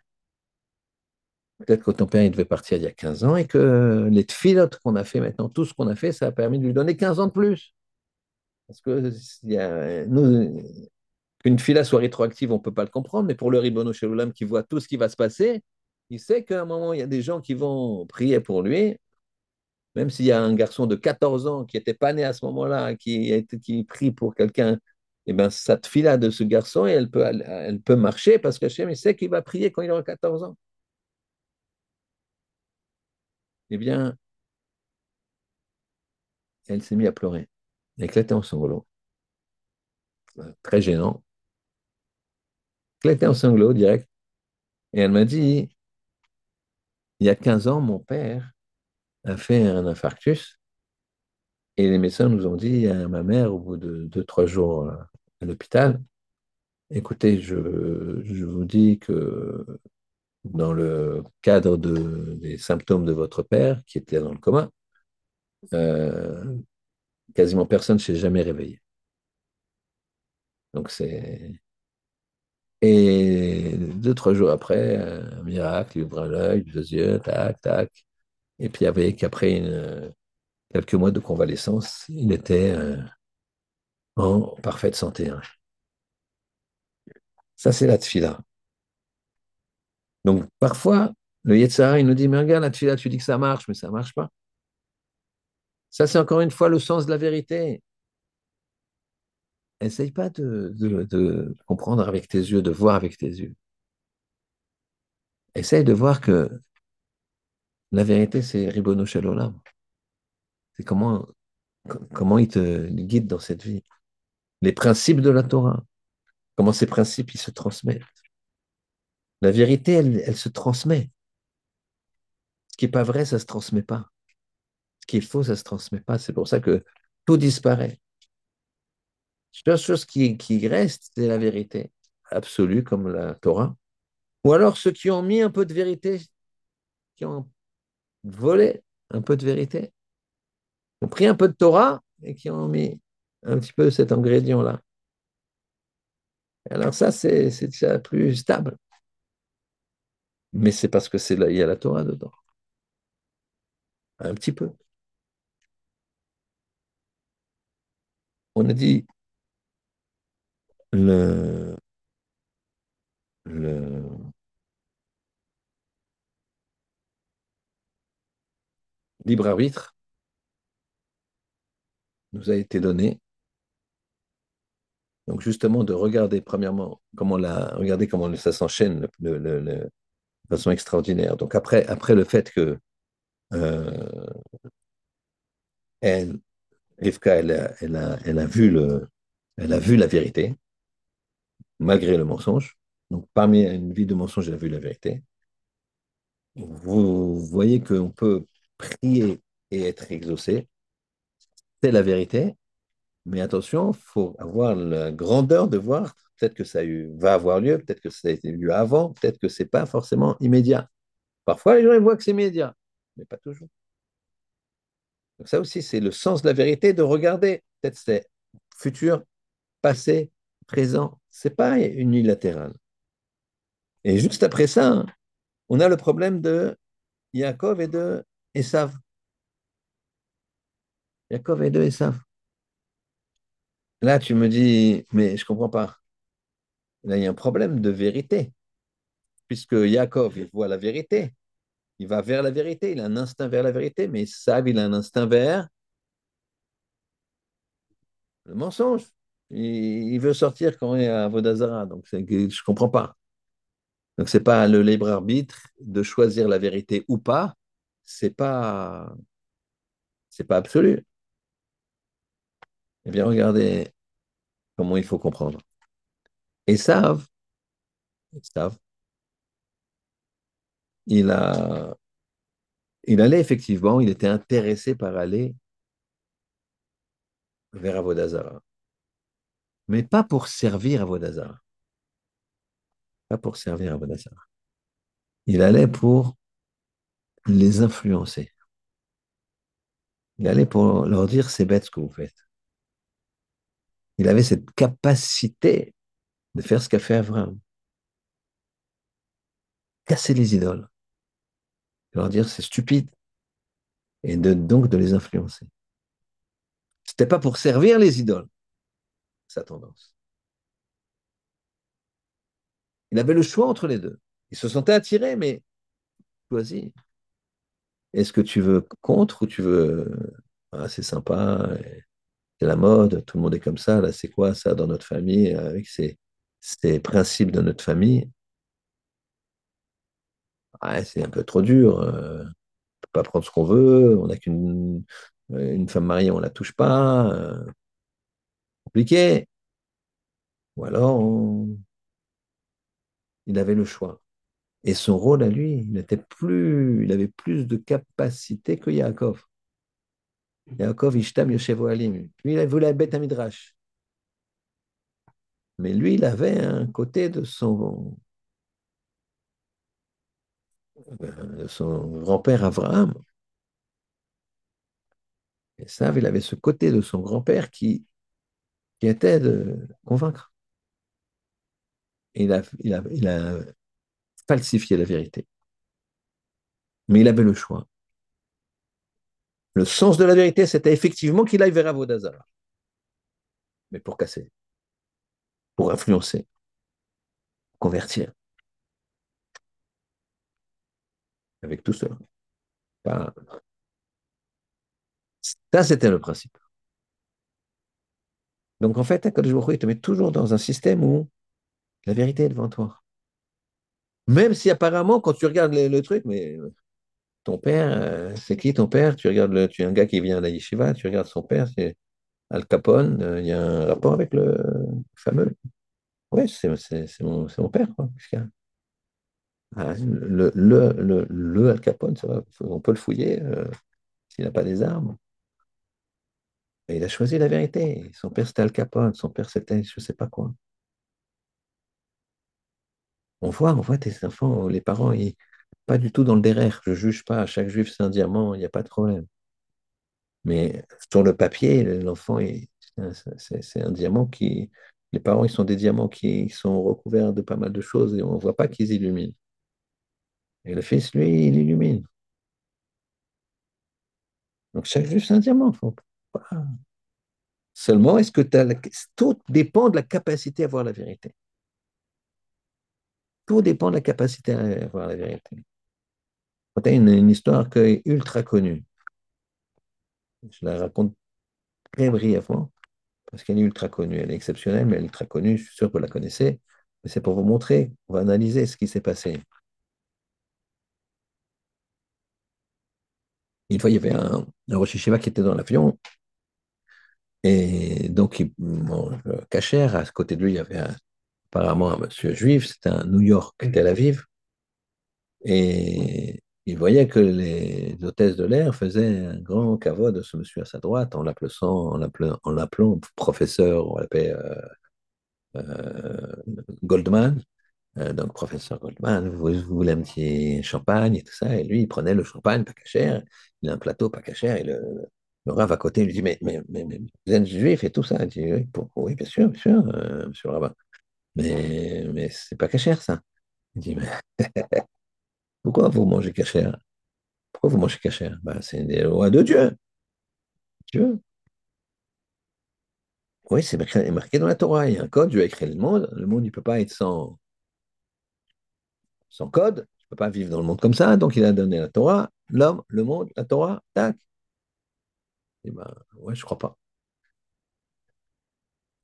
Peut-être que ton père, il devait partir il y a 15 ans et que les tfilotes qu'on a fait maintenant, tout ce qu'on a fait, ça a permis de lui donner 15 ans de plus. Parce que qu'une fila soit rétroactive, on ne peut pas le comprendre, mais pour le Ribono Shelulam qui voit tout ce qui va se passer, il sait qu'à un moment, il y a des gens qui vont prier pour lui, même s'il y a un garçon de 14 ans qui n'était pas né à ce moment-là, qui, qui prie pour quelqu'un, eh bien, cette fila de ce garçon, elle peut, marcher parce que il sait qu'il va prier quand il aura 14 ans. Eh bien, elle s'est mise à pleurer, éclater en sanglots. Très gênant. Éclater en sanglots direct. Et elle m'a dit, il y a 15 ans, mon père a fait un infarctus et les médecins nous ont dit à ma mère, au bout de 2-3 jours euh, à l'hôpital, écoutez, je, vous dis que dans le cadre des symptômes de votre père, qui était dans le coma, euh, quasiment personne ne s'est jamais réveillé. Donc c'est et deux, trois jours après, un miracle, il ouvre l'œil, deux yeux, tac, tac. Et puis avec, après quelques mois de convalescence, il était euh, en parfaite santé. Hein. Ça, c'est la tfila. Donc, parfois, le Yetzara, il nous dit, mais regarde, la tfila, tu dis que ça marche, mais ça ne marche pas. Ça, c'est encore une fois le sens de la vérité. Essaye pas de, comprendre avec tes yeux, de voir avec tes yeux. Essaye de voir que la vérité, c'est Ribono Shalolam. C'est comment, comment il te guide dans cette vie. Les principes de la Torah. Comment ces principes, ils se transmettent. La vérité, elle, elle se transmet. Ce qui n'est pas vrai, ça ne se transmet pas. Ce qui est faux, ça ne se transmet pas. C'est pour ça que tout disparaît. La chose qui, qui reste, c'est la vérité absolue, comme la Torah. Ou alors ceux qui ont mis un peu de vérité, qui ont volé un peu de vérité, ont pris un peu de Torah et qui ont mis un petit peu cet ingrédient-là. Alors ça, c'est déjà plus stable. Mais c'est parce que c'est il y a la Torah dedans. Un petit peu. On a dit le, le, libre arbitre nous a été donné. Donc justement de regarder premièrement comment la, regarder comment ça s'enchaîne de façon extraordinaire. Donc après, après le fait que euh, elle, Rivka, elle a, vu le, elle a vu la vérité malgré le mensonge. Donc, parmi une vie de mensonge, elle a vu la vérité. Vous voyez qu'on peut prier et être exaucé. C'est la vérité. Mais attention, il faut avoir la grandeur de voir, peut-être que ça va avoir lieu, peut-être que ça a été lieu avant, peut-être que ce n'est pas forcément immédiat. Parfois, les gens voient que c'est immédiat, mais pas toujours. Donc ça aussi, c'est le sens de la vérité de regarder. Peut-être c'est futur, passé, présent. C'est pas unilatéral. Et juste après ça, on a le problème de Yaakov et de Esav. Yaakov et de Esav. Là, tu me dis, mais je ne comprends pas. Là, il y a un problème de vérité, puisque Yaakov, il voit la vérité, il va vers la vérité, il a un instinct vers la vérité, mais Esav, il a un instinct vers le mensonge. Il, veut sortir quand il est à Vodazara, donc je ne comprends pas. Donc, ce n'est pas le libre arbitre de choisir la vérité ou pas, ce n'est pas, c'est pas absolu. Eh bien, regardez comment il faut comprendre. Et savent, savent, il a, il allait effectivement, il était intéressé par aller vers Avodazara. Mais pas pour servir Avodazara. Pas pour servir Avodazara. Il allait pour les influencer. Il allait pour leur dire c'est bête ce que vous faites. Il avait cette capacité de faire ce qu'a fait Abraham. Casser les idoles. Leur dire c'est stupide. Et donc de les influencer. C'était pas pour servir les idoles, sa tendance. Il avait le choix entre les deux. Il se sentait attiré, mais choisi. Est-ce que tu veux contre ou tu veux. Ah, c'est sympa, c'est la mode, tout le monde est comme ça, là, c'est quoi ça dans notre famille, avec ces, principes de notre famille C'est un peu trop dur, euh, on ne peut pas prendre ce qu'on veut, on n'a qu'une une femme mariée, on ne la touche pas, euh, compliqué. Ou alors, il avait le choix. Et son rôle à lui, il était plus, il avait plus de capacité que Yaakov. Yaakov Ishtam Yoshevo Alim. Lui, il voulu bête à Midrash. Mais lui, il avait un côté de son, de son grand-père Abraham. Et ça, il avait ce côté de son grand-père qui, qui était de convaincre. il a, falsifier la vérité. Mais il avait le choix. Le sens de la vérité, c'était effectivement qu'il aille vers Avodazara. Mais pour casser, pour influencer, convertir. Avec tout cela. Ça, c'était le principe. Donc en fait, Akadosh il te met toujours dans un système où la vérité est devant toi. Même si apparemment, quand tu regardes le, truc, mais ton père, euh, c'est qui ton père? Tu regardes, le, tu es un gars qui vient à la yeshiva, tu regardes son père, c'est Al Capone, euh, il y a un rapport avec le fameux. Oui, c'est mon, mon, père, quoi. Ah, le, le, le, Al Capone, ça on peut le fouiller euh, s'il n'a pas des armes. Il a choisi la vérité. Son père, c'était Al Capone, son père, c'était je ne sais pas quoi. On voit, on voit tes enfants, les parents, ils, pas du tout dans le derrière. Je ne juge pas. Chaque juif, c'est un diamant, il n'y a pas de problème. Mais sur le papier, l'enfant, c'est un diamant qui. Les parents, ils sont des diamants qui sont recouverts de pas mal de choses et on ne voit pas qu'ils illuminent. Et le fils, lui, il illumine. Donc chaque juif, c'est un diamant. Seulement, est-ce que tout dépend de la capacité à voir la vérité. Tout dépend de la capacité à voir la vérité. Tu as une, histoire qui est ultra connue. Je la raconte très brièvement, parce qu'elle est ultra connue. Elle est exceptionnelle, mais elle est ultra connue. Je suis sûr que vous la connaissez. Mais c'est pour vous montrer, on va analyser ce qui s'est passé. Une fois, il y avait un, un Rosh qui était dans l'avion. Et donc, il mange cachère. À côté de lui, il y avait un, apparemment un monsieur juif, c'était un New York, Tel Aviv, et il voyait que les hôtesses de l'air faisaient un grand caveau de ce monsieur à sa droite en l'appelant, en l'appelant professeur, on l'appelait euh, euh, Goldman. Euh, donc, professeur Goldman, vous, voulez un petit champagne et tout ça, et lui, il prenait le champagne pas cachère, il a un plateau pas cachère, et le, Le Rav à côté lui dit, mais, mais, mais, vous êtes juif et tout ça. Il dit, oui, pour- oui, bien sûr, bien sûr, euh, monsieur le rabbin. Mais, mais c'est pas cachère, ça. Il dit, mais (laughs) pourquoi vous mangez cachère? Pourquoi vous mangez cachère? Ben, c'est des lois de Dieu. Dieu. Oui, c'est marqué dans la Torah. Il y a un code, Dieu a créé le monde. Le monde, il ne peut pas être sans, sans code. Il ne peut pas vivre dans le monde comme ça. Donc, il a donné la Torah, l'homme, le monde, la Torah, tac. Et ben, ouais, je crois pas.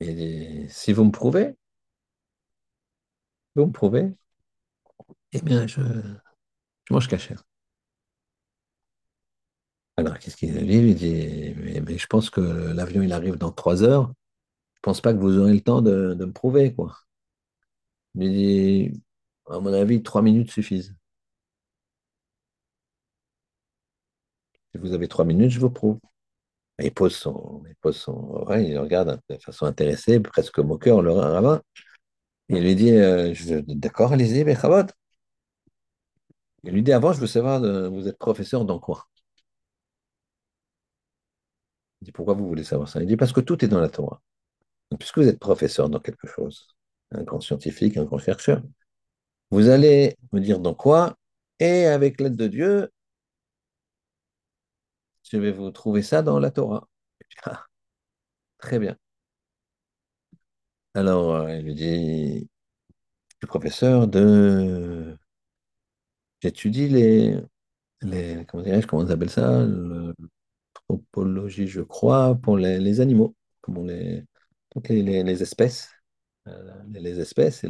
Et si vous me prouvez, vous me prouvez, eh bien, je, je mange cachère. Alors, qu'est-ce qu'il dit? Il dit, mais, je pense que l'avion, il arrive dans trois heures. Je pense pas que vous aurez le temps de, de me prouver, quoi. Il dit, à mon avis, trois minutes suffisent. Si vous avez trois minutes, je vous prouve. Il pose son, il pose son, ouais, il regarde de façon intéressée, presque moqueur, le rabbin. Il lui dit, euh, d'accord, allez-y, Bechavot. Il lui dit, avant, je veux savoir, euh, vous êtes professeur dans quoi? Il dit, pourquoi vous voulez savoir ça? Il dit, parce que tout est dans la Torah. Puisque vous êtes professeur dans quelque chose, un grand scientifique, un grand chercheur, vous allez me dire dans quoi, et avec l'aide de Dieu, je vais vous trouver ça dans la Torah. Ah, (laughs) très bien. Alors, euh, il lui dit, je suis professeur de... J'étudie les, les, comment dirais-je, comment on appelle ça? L'anthropologie, je crois, pour les, animaux, pour les, les, espèces. Euh, les, espèces et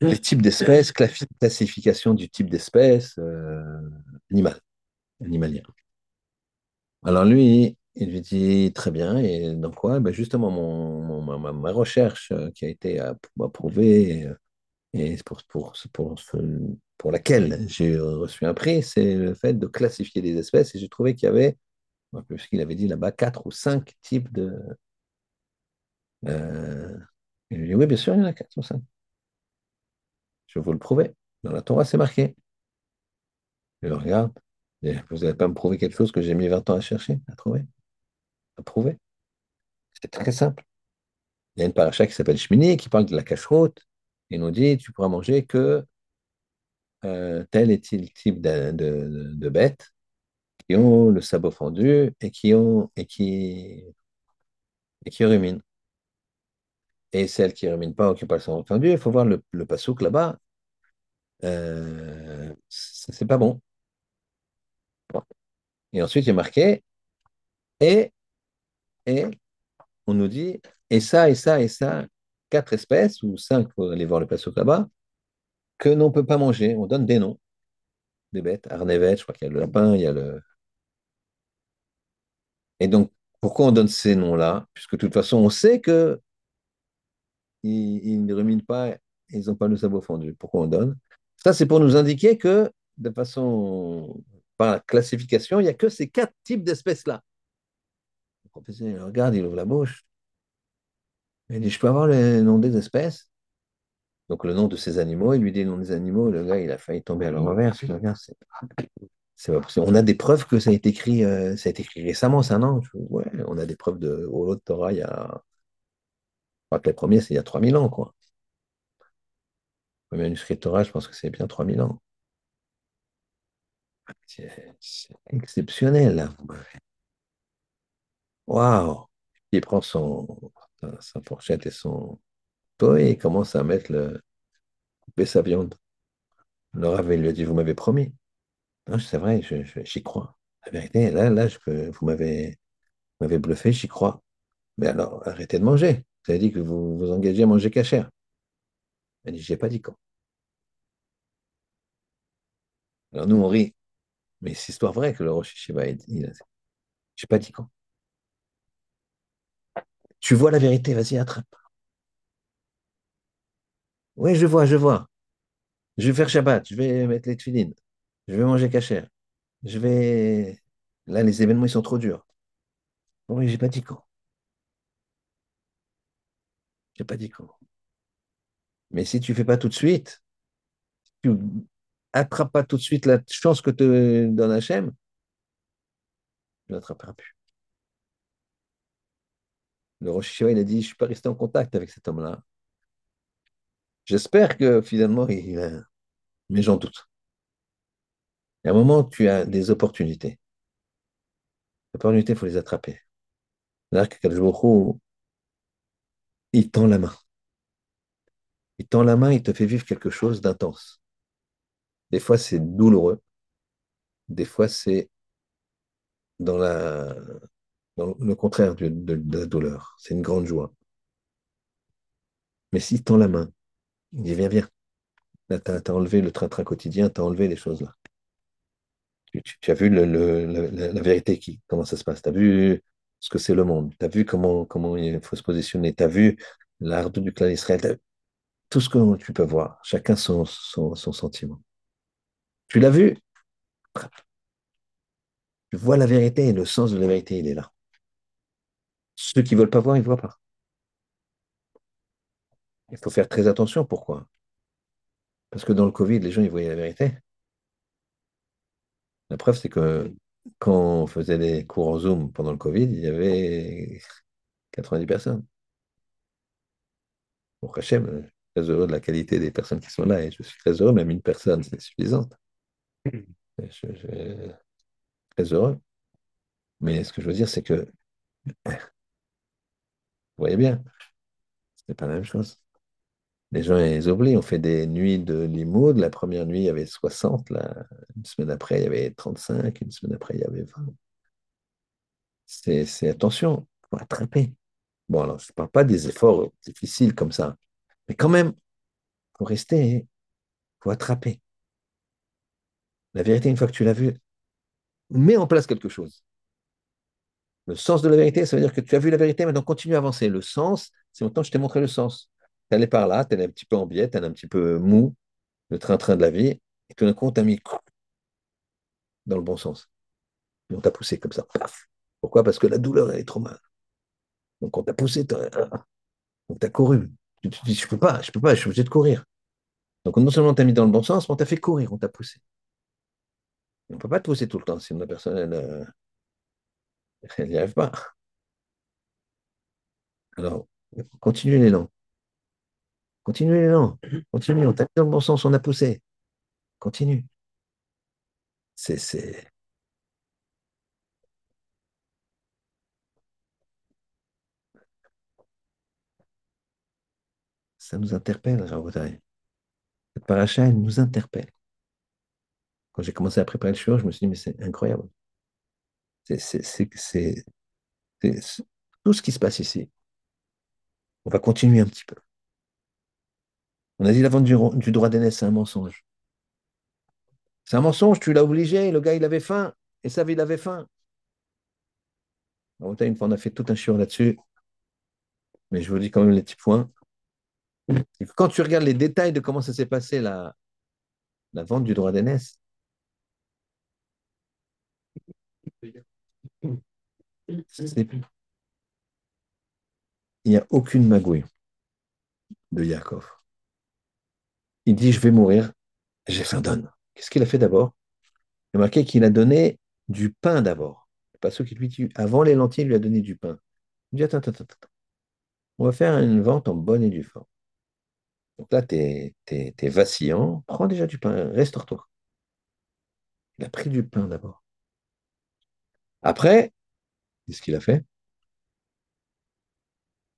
les types d'espèces, classi- classification du type d'espèce euh, animal, animalien. Alors lui, il lui dit très bien, et donc quoi? Ben justement, mon, ma, recherche euh, qui a été euh, approuvée euh, et pour, pour, pour, pour laquelle j'ai reçu un prix, c'est le fait de classifier les espèces, et j'ai trouvé qu'il y avait, ce qu'il avait dit là-bas, quatre ou cinq types de... euh, il lui dit, oui, bien sûr, il y en a quatre ou cinq. Je vais vous le prouver. Dans la Torah, c'est marqué. Je le regarde. Et vous n'allez pas me prouver quelque chose que j'ai mis 20 ans à chercher, à trouver, à prouver? C'était très simple. Il y a une paracha qui s'appelle Shmini qui parle de la cacheroute. Il nous dit, tu pourras manger que euh, tel et tel type de, de, de bêtes qui ont le sabot fendu et qui ont et qui et qui ruminent. Et celles qui ne ruminent pas ou qui n'ont pas le sabot fendu, il faut voir le, le là-bas. Euh, c'est c'est pas. Bon. Et ensuite, il a marqué et et on nous dit et ça et ça et ça, quatre espèces ou cinq, faut aller voir le pasouk là-bas, que l'on ne peut pas manger. On donne des noms des bêtes, arnevet, je crois qu'il y a le lapin, il y a le Et donc, pourquoi on donne ces noms-là? Puisque de toute façon, on sait que ils ne ruminent pas, ils n'ont pas le sabot fendu. Pourquoi on donne? Ça, c'est pour nous indiquer que, de façon, par la classification, il n'y a que ces quatre types d'espèces-là. Le professeur, il regarde, il ouvre la bouche. Il dit, je peux avoir le nom des espèces? Donc, le nom de ces animaux, il lui dit le nom des animaux. Le gars, il a failli tomber à pas possible. On a des preuves que ça a été écrit, euh, ça a été écrit récemment, ça, non? Je- Ouais, on a des preuves de Holo de Torah il y a crois que les premiers, c'est il y a 3000 ans, quoi. Le manuscrit de Torah, je pense que c'est bien 3000 ans. C'est exceptionnel, là. Waouh! Il prend son, sa fourchette et son pot et commence à mettre le, couper sa viande. Il lui a dit, vous m'avez promis. C'est vrai, j'y crois. La vérité, là, là, je peux- vous m'avez vous m'avez bluffé, j'y crois. Mais alors, arrêtez de manger. Vous avez dit que vous vous engagez à manger cachère. Elle dit, j'ai pas dit quand. Alors nous, on rit. Mais c'est histoire vraie que le Rosh Hashiva, il, il- j'ai pas dit quand. Tu vois la vérité, vas-y, attrape. Oui, je vois, je vois. Je vais faire Shabbat, je vais mettre les tefilines, je vais manger cachère. Je vais. Là, les événements, ils sont trop durs. Oui, j'ai pas dit quand. J'ai pas dit quand. Mais si tu fais pas tout de suite, tu attrapes pas tout de suite la chance que te donne Hachem, tu ne l'attraperas plus. Le Rosh il a dit, je ne suis pas resté en contact avec cet homme-là. J'espère que finalement, il... mais j'en doute. Y a un moment, tu as des opportunités. Les opportunités, il faut les attraper. Là, il tend la main. Il tend la main, il te fait vivre quelque chose d'intense. Des fois, c'est douloureux. Des fois, c'est dans, la, dans le contraire de, la douleur. C'est une grande joie. Mais s'il tend la main, il dit Viens, viens. Là, tu as, enlevé le train-train quotidien, tu as enlevé les choses là. Tu, as vu la, vérité qui, comment ça se passe? Tu as vu ce que c'est le monde? Tu as vu comment, comment il faut se positionner? Tu as vu l'art du clan Israël. Tout ce que tu peux voir. Chacun son, son sentiment. Tu l'as vu? Tu vois la vérité et le sens de la vérité, il est là. Ceux qui ne veulent pas voir, ils ne voient pas. Il faut faire très attention. Pourquoi? Parce que dans le Covid, les gens, ils voyaient la vérité. La preuve, c'est que quand on faisait des cours en Zoom pendant le Covid, il y avait 90 personnes. Pour Hachem, je suis très heureux de la qualité des personnes qui sont là et je suis très heureux, même une personne, c'est suffisante. Très heureux. Mais ce que je veux dire, c'est que, vous voyez bien, ce n'est pas la même chose. Les gens, ils oublient. On fait des nuits de limoud. La première nuit, il y avait 60. Une semaine après, il y avait 35. Une semaine après, il y avait 20. C'est attention, il faut attraper. Bon, alors, je ne parle pas des efforts difficiles comme ça. Mais quand même, il faut rester, il faut attraper. La vérité, une fois que tu l'as vue, mets en place quelque chose. Le sens de la vérité, ça veut dire que tu as vu la vérité, maintenant continue à avancer. Le sens, c'est maintenant que je t'ai montré le sens tu allé par là, tu es un petit peu en biais, tu un petit peu mou, le train-train de la vie, et tout d'un coup, on t'a mis dans le bon sens. Et on t'a poussé comme ça. Pourquoi? Parce que la douleur, elle est trop mal. Donc on t'a poussé, donc tu as couru. Tu te dis, je peux pas, je peux pas, je suis obligé de courir. Donc non seulement on t'a mis dans le bon sens, mais on t'a fait courir, on t'a poussé. On ne peut pas te pousser tout le temps, sinon la personne, elle (laughs) n'y arrive pas. Alors, continue l'élan. Continue, non. Continue, on t'a mis dans le bon sens, on a poussé. Continue. C'est, c'est... Ça nous interpelle, Rabotai. Cette paracha, elle nous interpelle. Quand j'ai commencé à préparer le show, je me suis dit, mais c'est incroyable. C'est, tout ce qui se passe ici. On va continuer un petit peu. On a dit la vente du, droit d'aînesse, c'est un mensonge. C'est un mensonge, tu l'as obligé, le gars il avait faim, et ça il avait faim. une fois, on a fait tout un chiot là-dessus, mais je vous dis quand même les petits points. quand tu regardes les détails de comment ça s'est passé la, vente du droit d'aînesse, il n'y a aucune magouille de Yaakov. Il dit, je vais mourir, j'ai faim, donne. Qu'est-ce qu'il a fait d'abord? Il a marqué qu'il a donné du pain d'abord. Pas ceux lui dit, avant les lentilles, il lui a donné du pain. Il dit, attends. On va faire une vente en bonne et due forme. Donc là, tu es, vacillant, prends déjà du pain, restaure-toi. Il a pris du pain d'abord. Après, qu'est-ce qu'il a fait?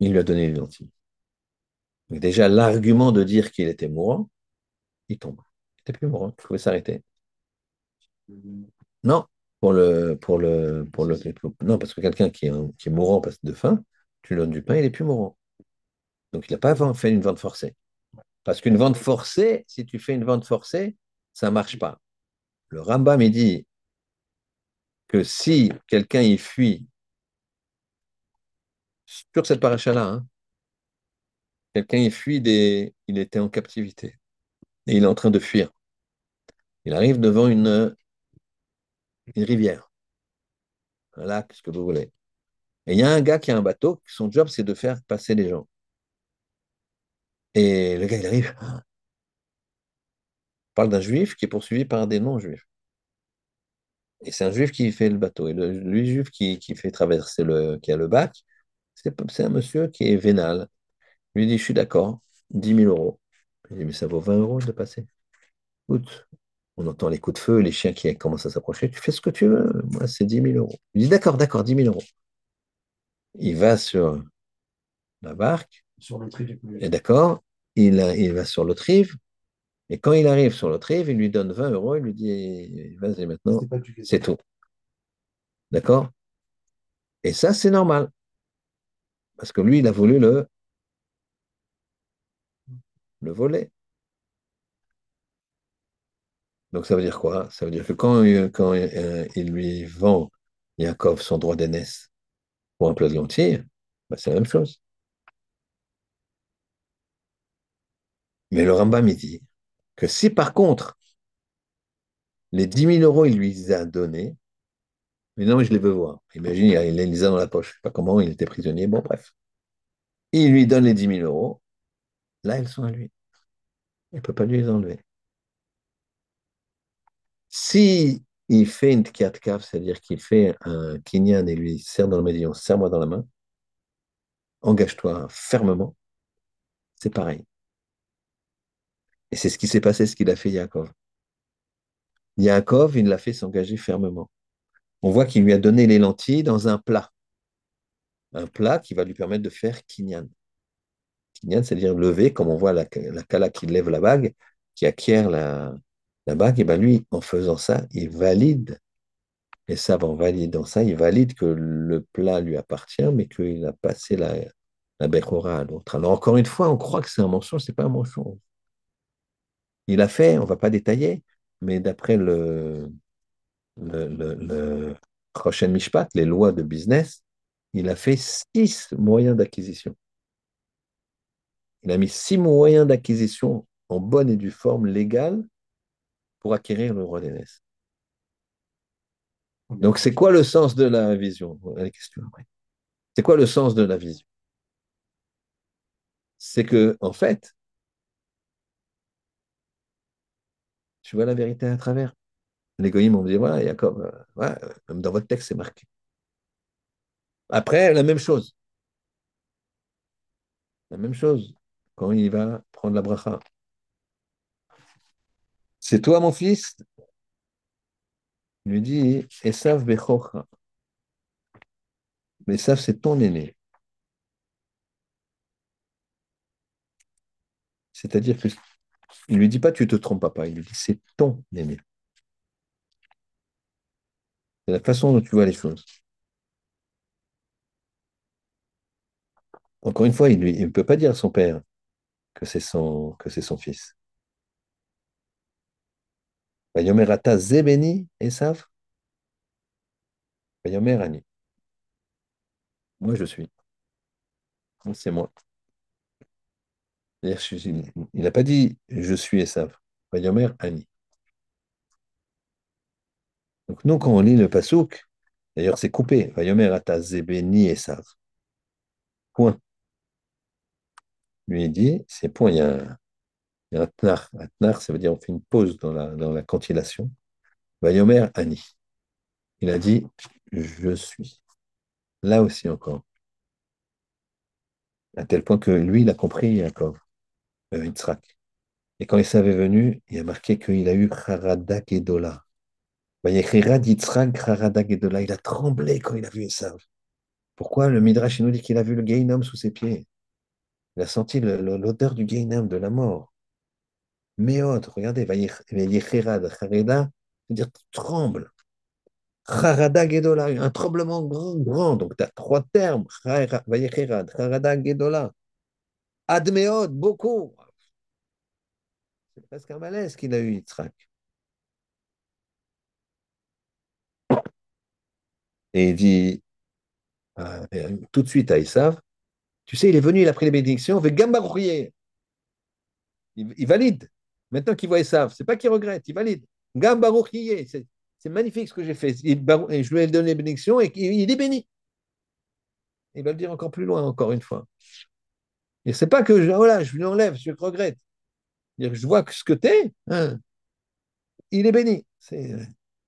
Il lui a donné les lentilles. Donc déjà, l'argument de dire qu'il était mourant, il tombe. Il n'était plus mourant, il pouvait s'arrêter. Non, pour le, pour le, pour le, non, parce que quelqu'un qui est, qui est mourant parce de faim, tu lui donnes du pain, il n'est plus mourant. Donc il n'a pas fait une vente forcée. Parce qu'une vente forcée, si tu fais une vente forcée, ça ne marche pas. Le Rambam, il dit que si quelqu'un y fuit sur cette paracha-là, hein, quelqu'un y fuit il était en captivité et il est en train de fuir. Il arrive devant une, rivière, un lac, ce que vous voulez. Et il y a un gars qui a un bateau, son job, c'est de faire passer les gens. Et le gars, il arrive. On parle d'un juif qui est poursuivi par des non-juifs. Et c'est un juif qui fait le bateau. Et le, lui, juif qui, qui fait traverser le, qui a le bac, c'est un monsieur qui est vénal. Il lui dit, je suis d'accord, dix mille euros. Il dit, mais ça vaut 20 euros de passer. Écoute, on entend les coups de feu, les chiens qui commencent à s'approcher. Tu fais ce que tu veux. Moi, c'est dix mille euros. Il dit, d'accord, d'accord, dix mille euros. Il va sur la barque. Sur le tri du Et d'accord, il, il va sur l'autre rive. Et quand il arrive sur l'autre rive, il lui donne 20 euros. Il lui dit, vas-y maintenant, c'est tout. D'accord? Et ça, c'est normal. Parce que lui, il a voulu le, le voler. Donc ça veut dire quoi? Ça veut dire que quand, quand euh, il lui vend Yaakov son droit d'aînesse pour un plat de lentilles, bah, c'est la même chose. Mais le Rambam, il dit que si par contre, les 10 000 euros, il lui a donné, mais non, mais je les veux voir. Imagine, il les a dans la poche. Je ne sais pas comment, il était prisonnier. Bon, bref. Il lui donne les 10 000 euros. Là, elles sont à lui. Il ne peut pas lui les enlever. Si il fait une tkiat kaf, c'est-à-dire qu'il fait un kinyan et lui serre dans le médaillon, serre-moi dans la main, engage-toi fermement, c'est pareil. Et c'est ce qui s'est passé, ce qu'il a fait Yaakov. Yaakov, il l'a fait s'engager fermement. On voit qu'il lui a donné les lentilles dans un plat. Un plat qui va lui permettre de faire kinyan. Kinyan, c'est-à-dire lever, comme on voit la, la kala qui lève la bague, qui acquiert la, bague, et bien lui, en faisant ça, il valide, et ça, en validant ça, il valide que le plat lui appartient, mais qu'il a passé la, la à l'autre. Alors encore une fois, on croit que c'est un mensonge, c'est pas un mensonge. Il a fait, on ne va pas détailler, mais d'après le, le, le, le Mishpat, les lois de business, il a fait six moyens d'acquisition. Il a mis six moyens d'acquisition en bonne et due forme légale pour acquérir le roi d'aînesse. Donc, c'est quoi le sens de la vision? C'est quoi le sens de la vision? C'est que, en fait, tu vois la vérité à travers. Les goyim ont dit voilà, Jacob, euh, même dans votre texte, c'est marqué. Après, la même chose. La même chose quand il va prendre la bracha. C'est toi, mon fils? Il lui dit Esav Bechocha. Mais Esav, c'est ton aîné. C'est-à-dire qu'il ne lui dit pas tu te trompes pas, il lui dit c'est ton aîné. C'est la façon dont tu vois les choses. Encore une fois, il ne peut pas dire à son père que c'est son, que c'est son fils. Moi, je suis. C'est moi. Il n'a pas dit je suis Esav. Vayomer ani. Donc, nous, quand on lit le pasouk, d'ailleurs, c'est coupé. Vayomer ata zebeni Esav. Point. Lui, il dit, c'est point, il y a un, tnar. Un tnar, ça veut dire on fait une pause dans la, dans la cantillation. Vayomer. Il a dit Je suis. Là aussi encore. À tel point que lui, il a compris euh, Yitzhak. Et quand il s'avait venu, il a marqué qu'il a eu Harada Gedola. Harada Gedola. Il a tremblé quand il a vu Esav. Pourquoi le Midrash nous dit qu'il a vu le Gainam sous ses pieds? Il a senti l'odeur du Gainam, de la mort. Méod, regardez, Vayechirad, Hareda, c'est-à-dire tremble. Harada Gedola, un tremblement grand, grand. Donc tu as trois termes. Harada Gedola. Admeod, beaucoup. C'est presque un malaise qu'il a eu, Yitzhak. Et il dit euh, tout de suite à Isav, tu sais, il est venu, il a pris les bénédictions, il, il valide. Maintenant qu'il voit Esav, c'est pas qu'il regrette, il valide. Gam c'est magnifique ce que j'ai fait. je lui ai donné les bénédictions et il est béni. Il va le dire encore plus loin, encore une fois. Et c'est pas que je, voilà, je lui enlève, je regrette. Je vois que ce que tu es, hein, il est béni.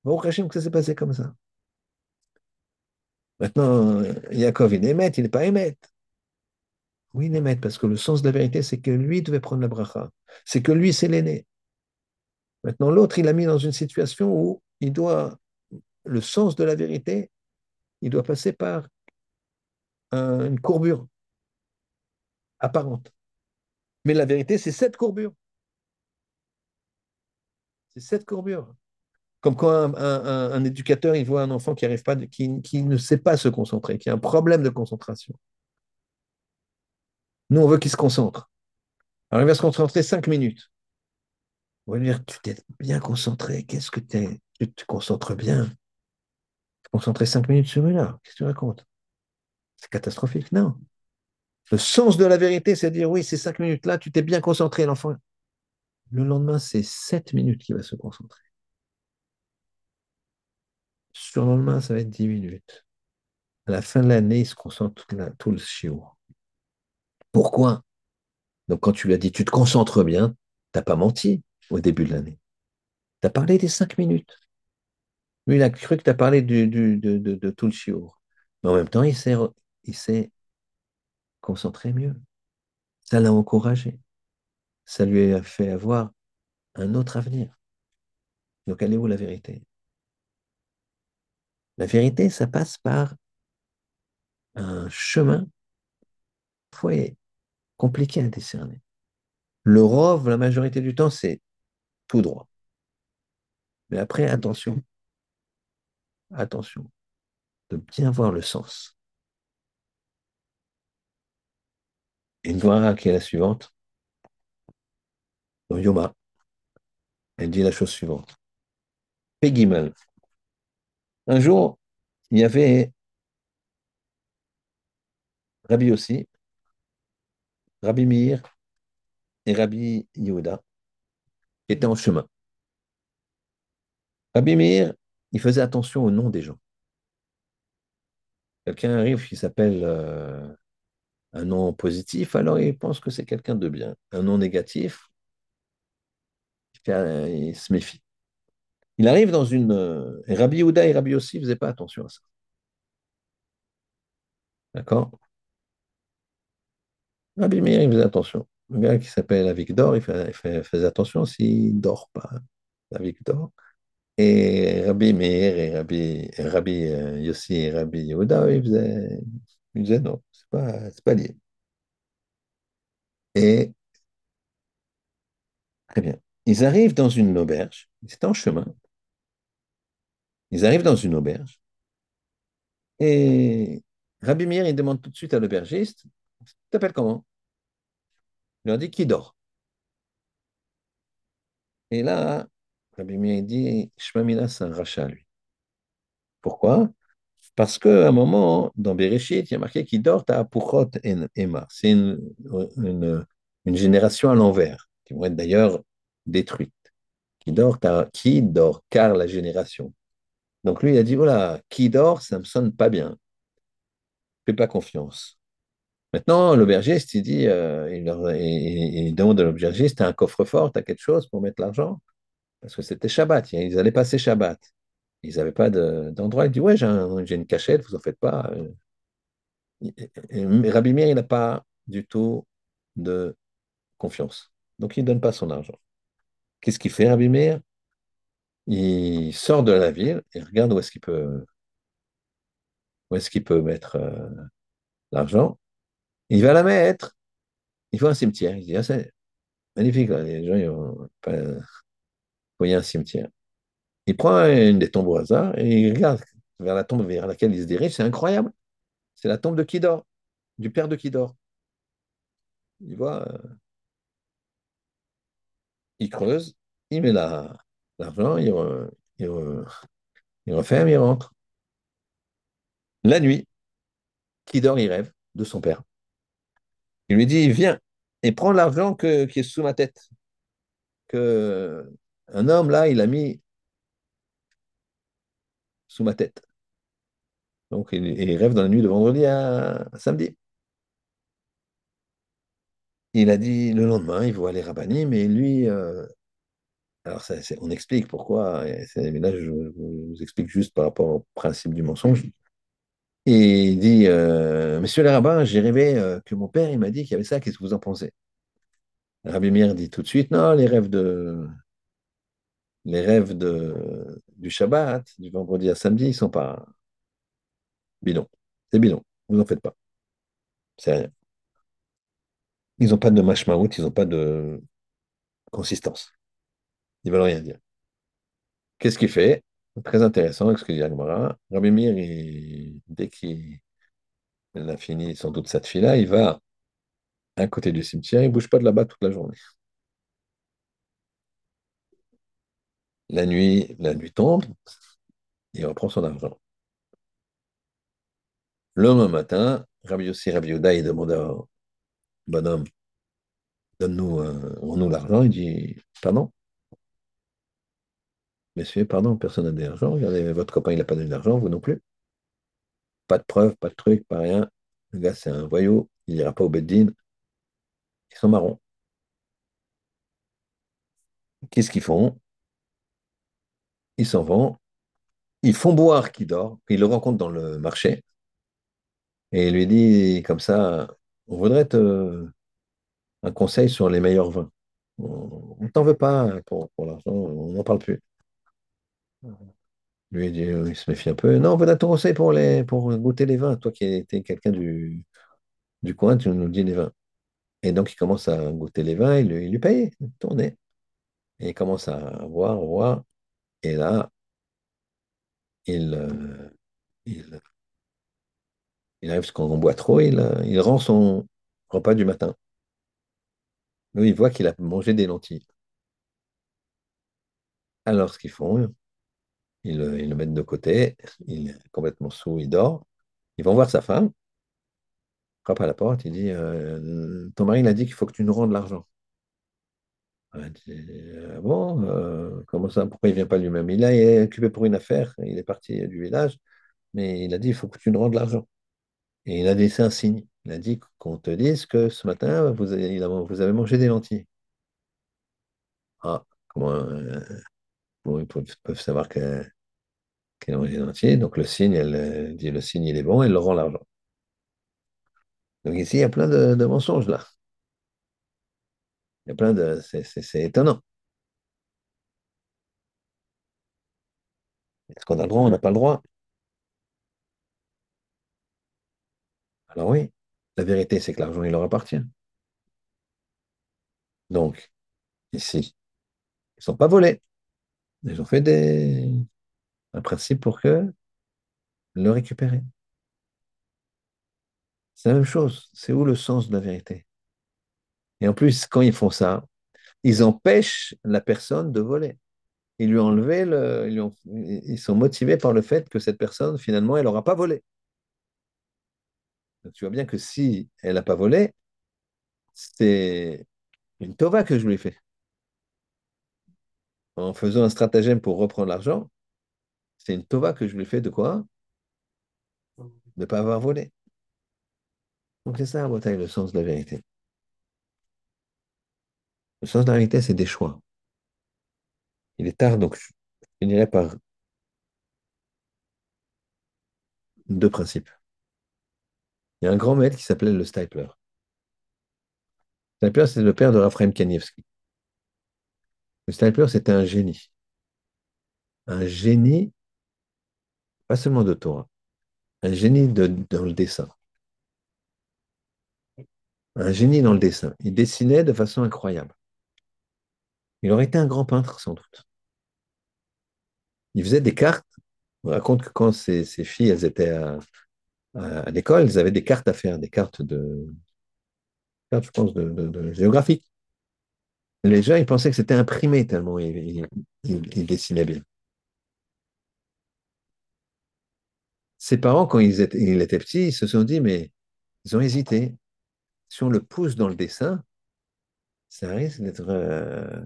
Baruch Hashem que ça s'est passé comme ça. Maintenant, Yaakov, il est émet, il n'est pas émet. Oui, il émet, parce que le sens de la vérité, c'est que lui devait prendre la bracha. C'est que lui, c'est l'aîné. Maintenant, l'autre, il l'a mis dans une situation où il doit, le sens de la vérité, il doit passer par un- une courbure apparente. Mais la vérité, c'est cette courbure. C'est cette courbure. Comme quand un, éducateur, il voit un enfant qui arrive pas, qui, ne sait pas se concentrer, qui a un problème de concentration. Nous, on veut qu'il se concentre. Alors, il va se concentrer cinq minutes. On va lui dire, tu t'es bien concentré. Qu'est-ce que t'es? Tu te concentres bien. Concentrer cinq minutes sur là. Qu'est-ce que tu racontes? C'est catastrophique. Non? Le sens de la vérité, c'est de dire, oui, ces cinq minutes-là, tu t'es bien concentré, l'enfant. Le lendemain, c'est sept minutes qu'il va se concentrer. Sur le lendemain, ça va être dix minutes. À la fin de l'année, il se concentre tout, le chiot. Pourquoi? Donc, quand tu lui as dit, tu te concentres bien, t'as pas menti au début de l'année. Tu as parlé des cinq minutes. Lui, il a cru que tu as parlé de, tout le chiot. Mais en même temps, il s'est, concentré mieux. Ça l'a encouragé. Ça lui a fait avoir un autre avenir. Donc, elle est où la vérité? La vérité, ça passe par un chemin parfois compliqué à discerner. Le rove, la majorité du temps, c'est tout droit. Mais après, attention, attention, de bien voir le sens. Une voix qui est la suivante, dans Yoma, elle dit la chose suivante. Pegimal. Un jour, il y avait Rabbi aussi, Rabbi Meir et Rabbi Yehuda qui étaient en chemin. Rabbi Meir, il faisait attention au nom des gens. Quelqu'un arrive qui s'appelle euh, un nom positif, alors il pense que c'est quelqu'un de bien. Un nom négatif, il, se méfie. Il arrive dans une... euh, Rabbi Yehuda et Rabbi Yossi ne faisaient pas attention à ça. D'accord? Rabbi Meir, il faisait attention. Le gars qui s'appelle Avigdor, il, il faisait attention s'il ne dort pas. Avigdor. Et Rabbi Meir et Rabbi, Rabbi euh, Yossi et Rabbi Yehuda, ils faisaient, ils disaient non, pas, c'est pas lié. Et très bien. Ils arrivent dans une auberge, étaient en chemin, ils arrivent dans une auberge, et Rabbi Meir, il demande tout de suite à l'aubergiste, tu t'appelles comment? Il leur dit qui dort. Et là, Rabbi Meir dit, Shmamina, c'est un rachat, lui. Pourquoi? Parce qu'à un moment, dans Bereshit, il y a marqué qui dort à Apuchot en Emma. C'est une, une, génération à l'envers, qui vont être d'ailleurs détruites. Qui dort, à- qui dort, car la génération. Donc lui, il a dit, voilà, qui dort, ça ne me sonne pas bien. Fais pas confiance. Maintenant, l'aubergiste, il dit, euh, il, leur- il- demande à l'aubergiste, un coffre-fort, t'as quelque chose pour mettre l'argent? Parce que c'était Shabbat, ils allaient passer Shabbat. Ils n'avaient pas de- d'endroit. Il dit, ouais, j'ai un- j'ai une cachette, vous en faites pas. Et Rabbi Meir, il n'a pas du tout de confiance. Donc, il ne donne pas son argent. Qu'est-ce qu'il fait, Rabbi Meir? Il sort de la ville et regarde où est-ce qu'il peut, est-ce peut mettre euh, l'argent. Il va la mettre. Il voit un cimetière. Il dit, ah, c'est magnifique. Les gens, ils vont pas... voyez un cimetière. Il prend une des tombes au hasard et il regarde vers la tombe vers laquelle il se dirige. C'est incroyable. C'est la tombe de qui dort, du père de qui dort. Il voit, euh, il creuse, il met la- l'argent, il, re- il il referme, il rentre. La nuit, qui dort, il rêve de son père. Il lui dit, viens et prends l'argent qui est sous ma tête. Que un homme, là, il a mis sous ma tête. Donc, il, rêve dans la nuit de vendredi à, samedi. Il a dit le lendemain, il voit les rabbinim, mais lui, euh, Alors, on explique pourquoi, mais là, je, vous explique juste par rapport au principe du mensonge. Et il dit, euh, Monsieur le rabbin, j'ai rêvé euh, que mon père, il m'a dit qu'il y avait ça, qu'est-ce que vous en pensez? Rabbi Meir dit tout de suite, non, les rêves de, les rêves de, du Shabbat, du vendredi à samedi, ils sont pas bidons. C'est bidon, vous en faites pas, c'est rien. Ils n'ont pas de mashmaout, ils n'ont pas de consistance. Ils veulent rien dire. Qu'est-ce qu'il fait? Très intéressant, ce que dit Agmara. Rabbi Meir, il- dès qu'il a fini sans doute cette fille-là, il va à côté du cimetière, il ne bouge pas de là-bas toute la journée. La nuit, la nuit tombe, il reprend son argent. Le lendemain matin, Rabbi Yossi, Rabbi Yehuda, il demande au bonhomme, donne-nous euh, l'argent. Il dit, pardon, messieurs, pardon, personne n'a d'argent. Regardez, votre copain, il n'a pas donné d'argent, vous non plus. Pas de preuves, pas de trucs, pas rien. Le gars, c'est un voyou, il n'ira pas au Beddin. Ils sont marrons. Qu'est-ce qu'ils font? Ils s'en vont, ils font boire qui dort, ils le rencontrent dans le marché, et il lui dit comme ça, on voudrait te, un conseil sur les meilleurs vins. On ne t'en veut pas pour, l'argent, on n'en parle plus. Lui, dit, euh, il se méfie un peu. Non, on veut un conseil pour, les, pour goûter les vins. Toi qui étais quelqu'un du, du coin, tu nous dis les vins. Et donc, il commence à goûter les vins, il lui paye, tourner. Et il commence à voir, voir. Et là, il, euh, arrive, parce qu'on boit trop, il, euh, il rend son repas du matin. Lui, il voit qu'il a mangé des lentilles. Alors, ce qu'ils font, ils, le- mettent de côté, il est complètement sous, il dort. Ils vont voir sa femme, frappe à la porte, il dit euh, Ton mari, il a dit qu'il faut que tu nous rendes l'argent. Ah bon, euh, comment ça, pourquoi il vient pas lui-même? Il est occupé pour une affaire, il est parti du village, mais il a dit il faut que tu nous rendes l'argent. Et il a laissé un signe. Il a dit qu'on te dise que ce matin, vous avez, vous avez mangé des lentilles. Ah, comment euh, ils peuvent, savoir que- qu'elle a mangé des lentilles. Donc le signe, elle dit le signe, il est bon, elle leur rend l'argent. Donc ici, il y a plein de mensonges là. Il y a plein de. C'est étonnant. Est-ce qu'on a le droit? On n'a pas le droit? Alors oui, la vérité, c'est que l'argent, il leur appartient. Donc, ici, ils ne sont pas volés. Ils ont fait des... un principe pour que le récupérer. C'est la même chose. C'est où le sens de la vérité? Et en plus, quand ils font ça, ils empêchent la personne de voler. Ils lui ont enlevé le... Ils, sont motivés par le fait que cette personne, finalement, elle n'aura pas volé. Donc, tu vois bien que si elle n'a pas volé, c'est une tova que je lui ai fait. En faisant un stratagème pour reprendre l'argent, c'est une tova que je lui ai fait de quoi? De ne pas avoir volé. Donc c'est ça, Botaï, le sens de la vérité. Le sens de la vérité, c'est des choix. Il est tard, donc je finirai par deux principes. Il y a un grand maître qui s'appelait le Stipler. Stipler, c'est le père de Raphaël Kanievski. Le Stipler, c'était un génie. Un génie, pas seulement de Torah, un génie dans le dessin. Un génie dans le dessin. Il dessinait de façon incroyable. Il aurait été un grand peintre, sans doute. Il faisait des cartes. On raconte que quand ses, filles, étaient à, l'école, elles avaient des cartes à faire, des cartes de, je pense, de, géographique. Les gens, ils pensaient que c'était imprimé tellement il, il- il dessinait bien. Ses parents, quand ils étaient, il était petit, ils se sont dit, mais ils ont hésité. Si on le pousse dans le dessin, ça risque d'être... euh,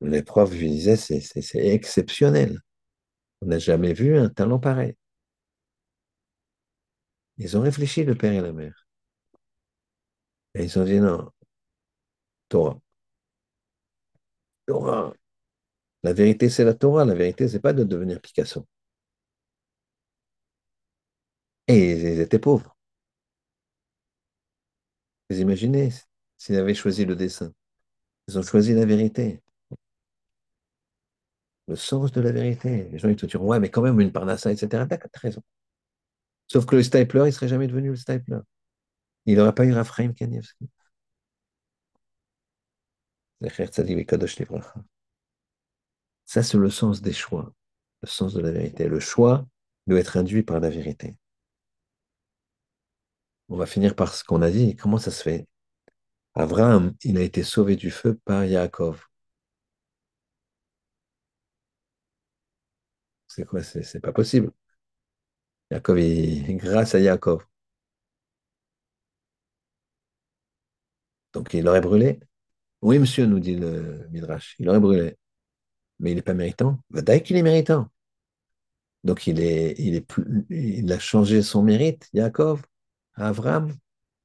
Les profs lui disaient, c'est exceptionnel. On n'a jamais vu un talent pareil. Ils ont réfléchi, le père et la mère. Et ils ont dit, non, Torah. Torah. La vérité, c'est la Torah. La vérité, c'est pas de devenir Picasso. Et ils étaient pauvres. Vous imaginez s'ils avaient choisi le dessin. Ils ont choisi la vérité. Le sens de la vérité. Les gens, ils te diront, ouais, mais quand même, une parnassa, etc. T'as raison. Sauf que le stapler, il ne serait jamais devenu le stapler. Il n'aurait pas eu Raphaël Kanievski. Ça, c'est le sens des choix, le sens de la vérité. Le choix doit être induit par la vérité. On va finir par ce qu'on a dit. Comment ça se fait? Abraham, il a été sauvé du feu par Yaakov. C'est quoi C'est pas possible. Yaakov, (laughs) grâce à Yaakov. Donc il aurait brûlé Oui, monsieur, nous dit le Midrash, il aurait brûlé. Mais il n'est pas méritant. D'ailleurs qu'il est méritant. Donc il, est, il, est plus, il a changé son mérite, Yaakov, à Avram,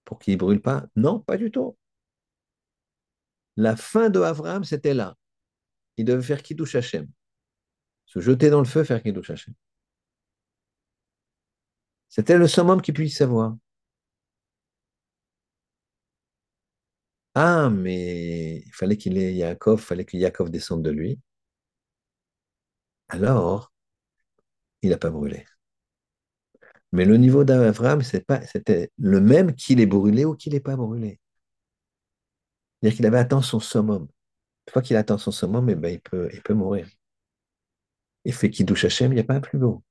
pour qu'il ne brûle pas. Non, pas du tout. La fin de Avram, c'était là. Il devait faire Kiddush Hashem. Se jeter dans le feu, faire Kiddush Hashem. C'était le summum qu'il puisse savoir. Ah, mais il fallait qu'il ait Yaakov, il fallait que Yaakov descende de lui. Alors, il n'a pas brûlé. Mais le niveau d'Avram, c'était le même qu'il est brûlé ou qu'il n'est pas brûlé. C'est-à-dire qu'il avait atteint son summum. Une fois qu'il atteint son summum, eh ben, il, peut, il peut mourir. Il fait Kiddush Hashem, il n'y a pas plus beau.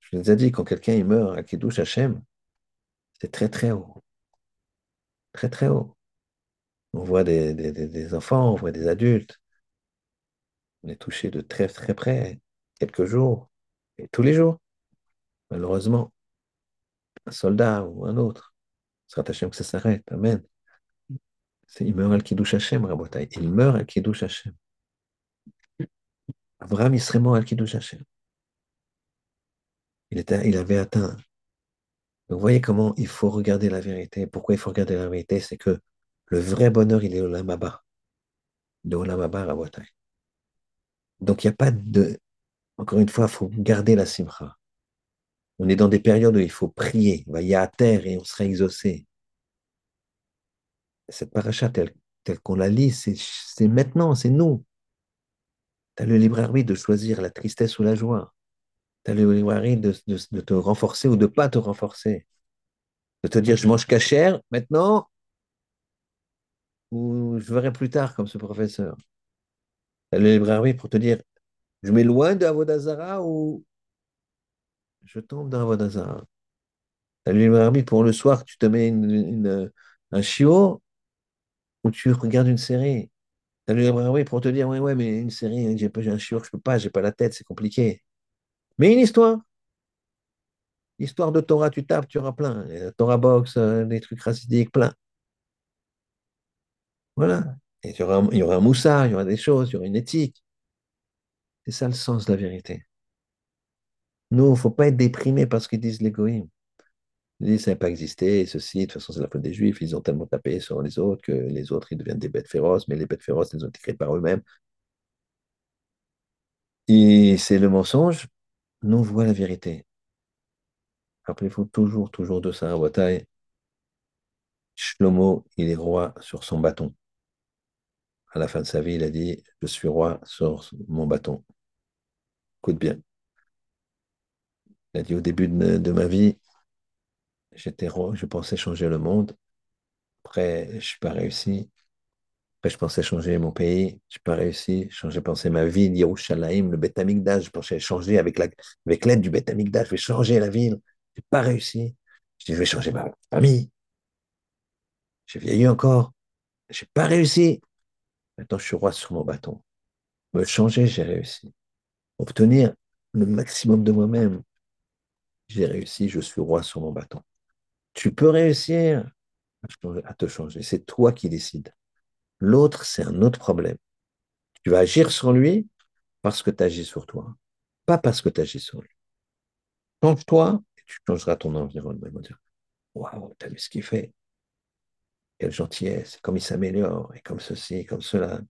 Je vous ai dit, quand quelqu'un meurt à Kiddush Hashem, c'est très très haut. Très très haut. On voit des, des, enfants, on voit des adultes. On est touché de très très près, quelques jours, et tous les jours. Malheureusement, un soldat ou un autre, sera Hashem que ça s'arrête. Amen. Il meurt al Kiddush Hashem, Rabotai. Il meurt al Kiddush Hashem. Abraham, mort al Kiddush Hashem. Il, était, il avait atteint. vous voyez comment il faut regarder la vérité. Pourquoi il faut regarder la vérité? C'est que le vrai bonheur, il est au Lamaba. De Olamaba, Rabotai. Donc il n'y a pas de. Encore une fois, il faut garder la simcha. On est dans des périodes où il faut prier. Il y a à terre et on sera exaucé cette paracha telle, qu'on la lit, c'est maintenant, c'est nous. Tu as le libre arbitre de choisir la tristesse ou la joie. Tu as le libre arbitre de, te renforcer ou de ne pas te renforcer. De te dire, je mange cachère maintenant, ou je verrai plus tard comme ce professeur. Tu as le libre arbitre pour te dire, je m'éloigne de Avodazara ou je tombe dans Avodazara. Tu as le libre arbitre pour le soir, tu te mets une, un chiot ou tu regardes une série. Oui, pour te dire, ouais, ouais, mais une série, j'ai un chiot, je peux pas, j'ai pas la tête, c'est compliqué. Mais une histoire. Histoire de Torah, tu tapes, tu auras plein. Torah box, euh, des trucs racidiques, plein. Voilà. Et il y aura, il y aura un moussard, il y aura des choses, il y aura une éthique. C'est ça le sens de la vérité. Nous, il ne faut pas être déprimé parce qu'ils disent l'égoïme. Ils disent ça n'a pas existé, ceci, de toute façon, c'est la faute des Juifs, ils ont tellement tapé sur les autres que les autres, ils deviennent des bêtes féroces, mais les bêtes féroces, elles ont été créées par eux-mêmes. Et c'est le mensonge, nous voit la vérité. Rappelez-vous toujours, toujours de ça, bataille. Shlomo, il est roi sur son bâton. À la fin de sa vie, il a dit Je suis roi sur mon bâton. Écoute bien. Il a dit Au début de ma vie, J'étais je pensais changer le monde. Après, je n'ai pas réussi. Après, je pensais changer mon pays. Je n'ai pas réussi. Je pensais ma ville, Yerushalayim, le Beth Je pensais changer avec l'aide du Beth Je vais changer la ville. Je n'ai pas réussi. Je dis, je vais changer ma famille. J'ai vieilli encore. Je n'ai pas réussi. Maintenant, je suis roi sur mon bâton. Me changer, j'ai réussi. Obtenir le maximum de moi-même, j'ai réussi. Je suis roi sur mon bâton. Tu peux réussir à te changer. C'est toi qui décides. L'autre, c'est un autre problème. Tu vas agir sur lui parce que tu agis sur toi, pas parce que tu agis sur lui. Change-toi et tu changeras ton environnement. Ils vont dire Waouh, t'as vu ce qu'il fait? Quelle gentillesse, comme il s'améliore, et comme ceci, comme cela.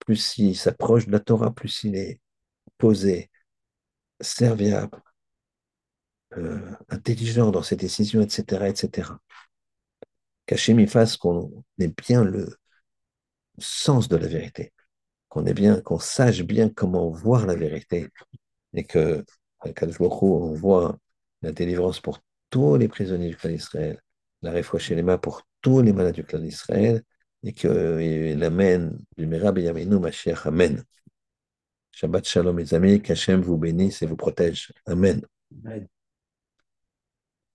plus il s'approche de la Torah, plus il est posé, serviable, euh, intelligent dans ses décisions, etc., etc. Qu'Hachem y fasse qu'on ait bien le sens de la vérité, qu'on ait bien, qu'on sache bien comment voir la vérité, et que on voit la délivrance pour tous les prisonniers du clan d'Israël, la chez les mains pour tous les malades du clan d'Israël, et qu'il amène du Merab Yaminu Mashiach. Amen. Shabbat Shalom, mes amis, qu'Hachem vous bénisse et vous protège. Amen.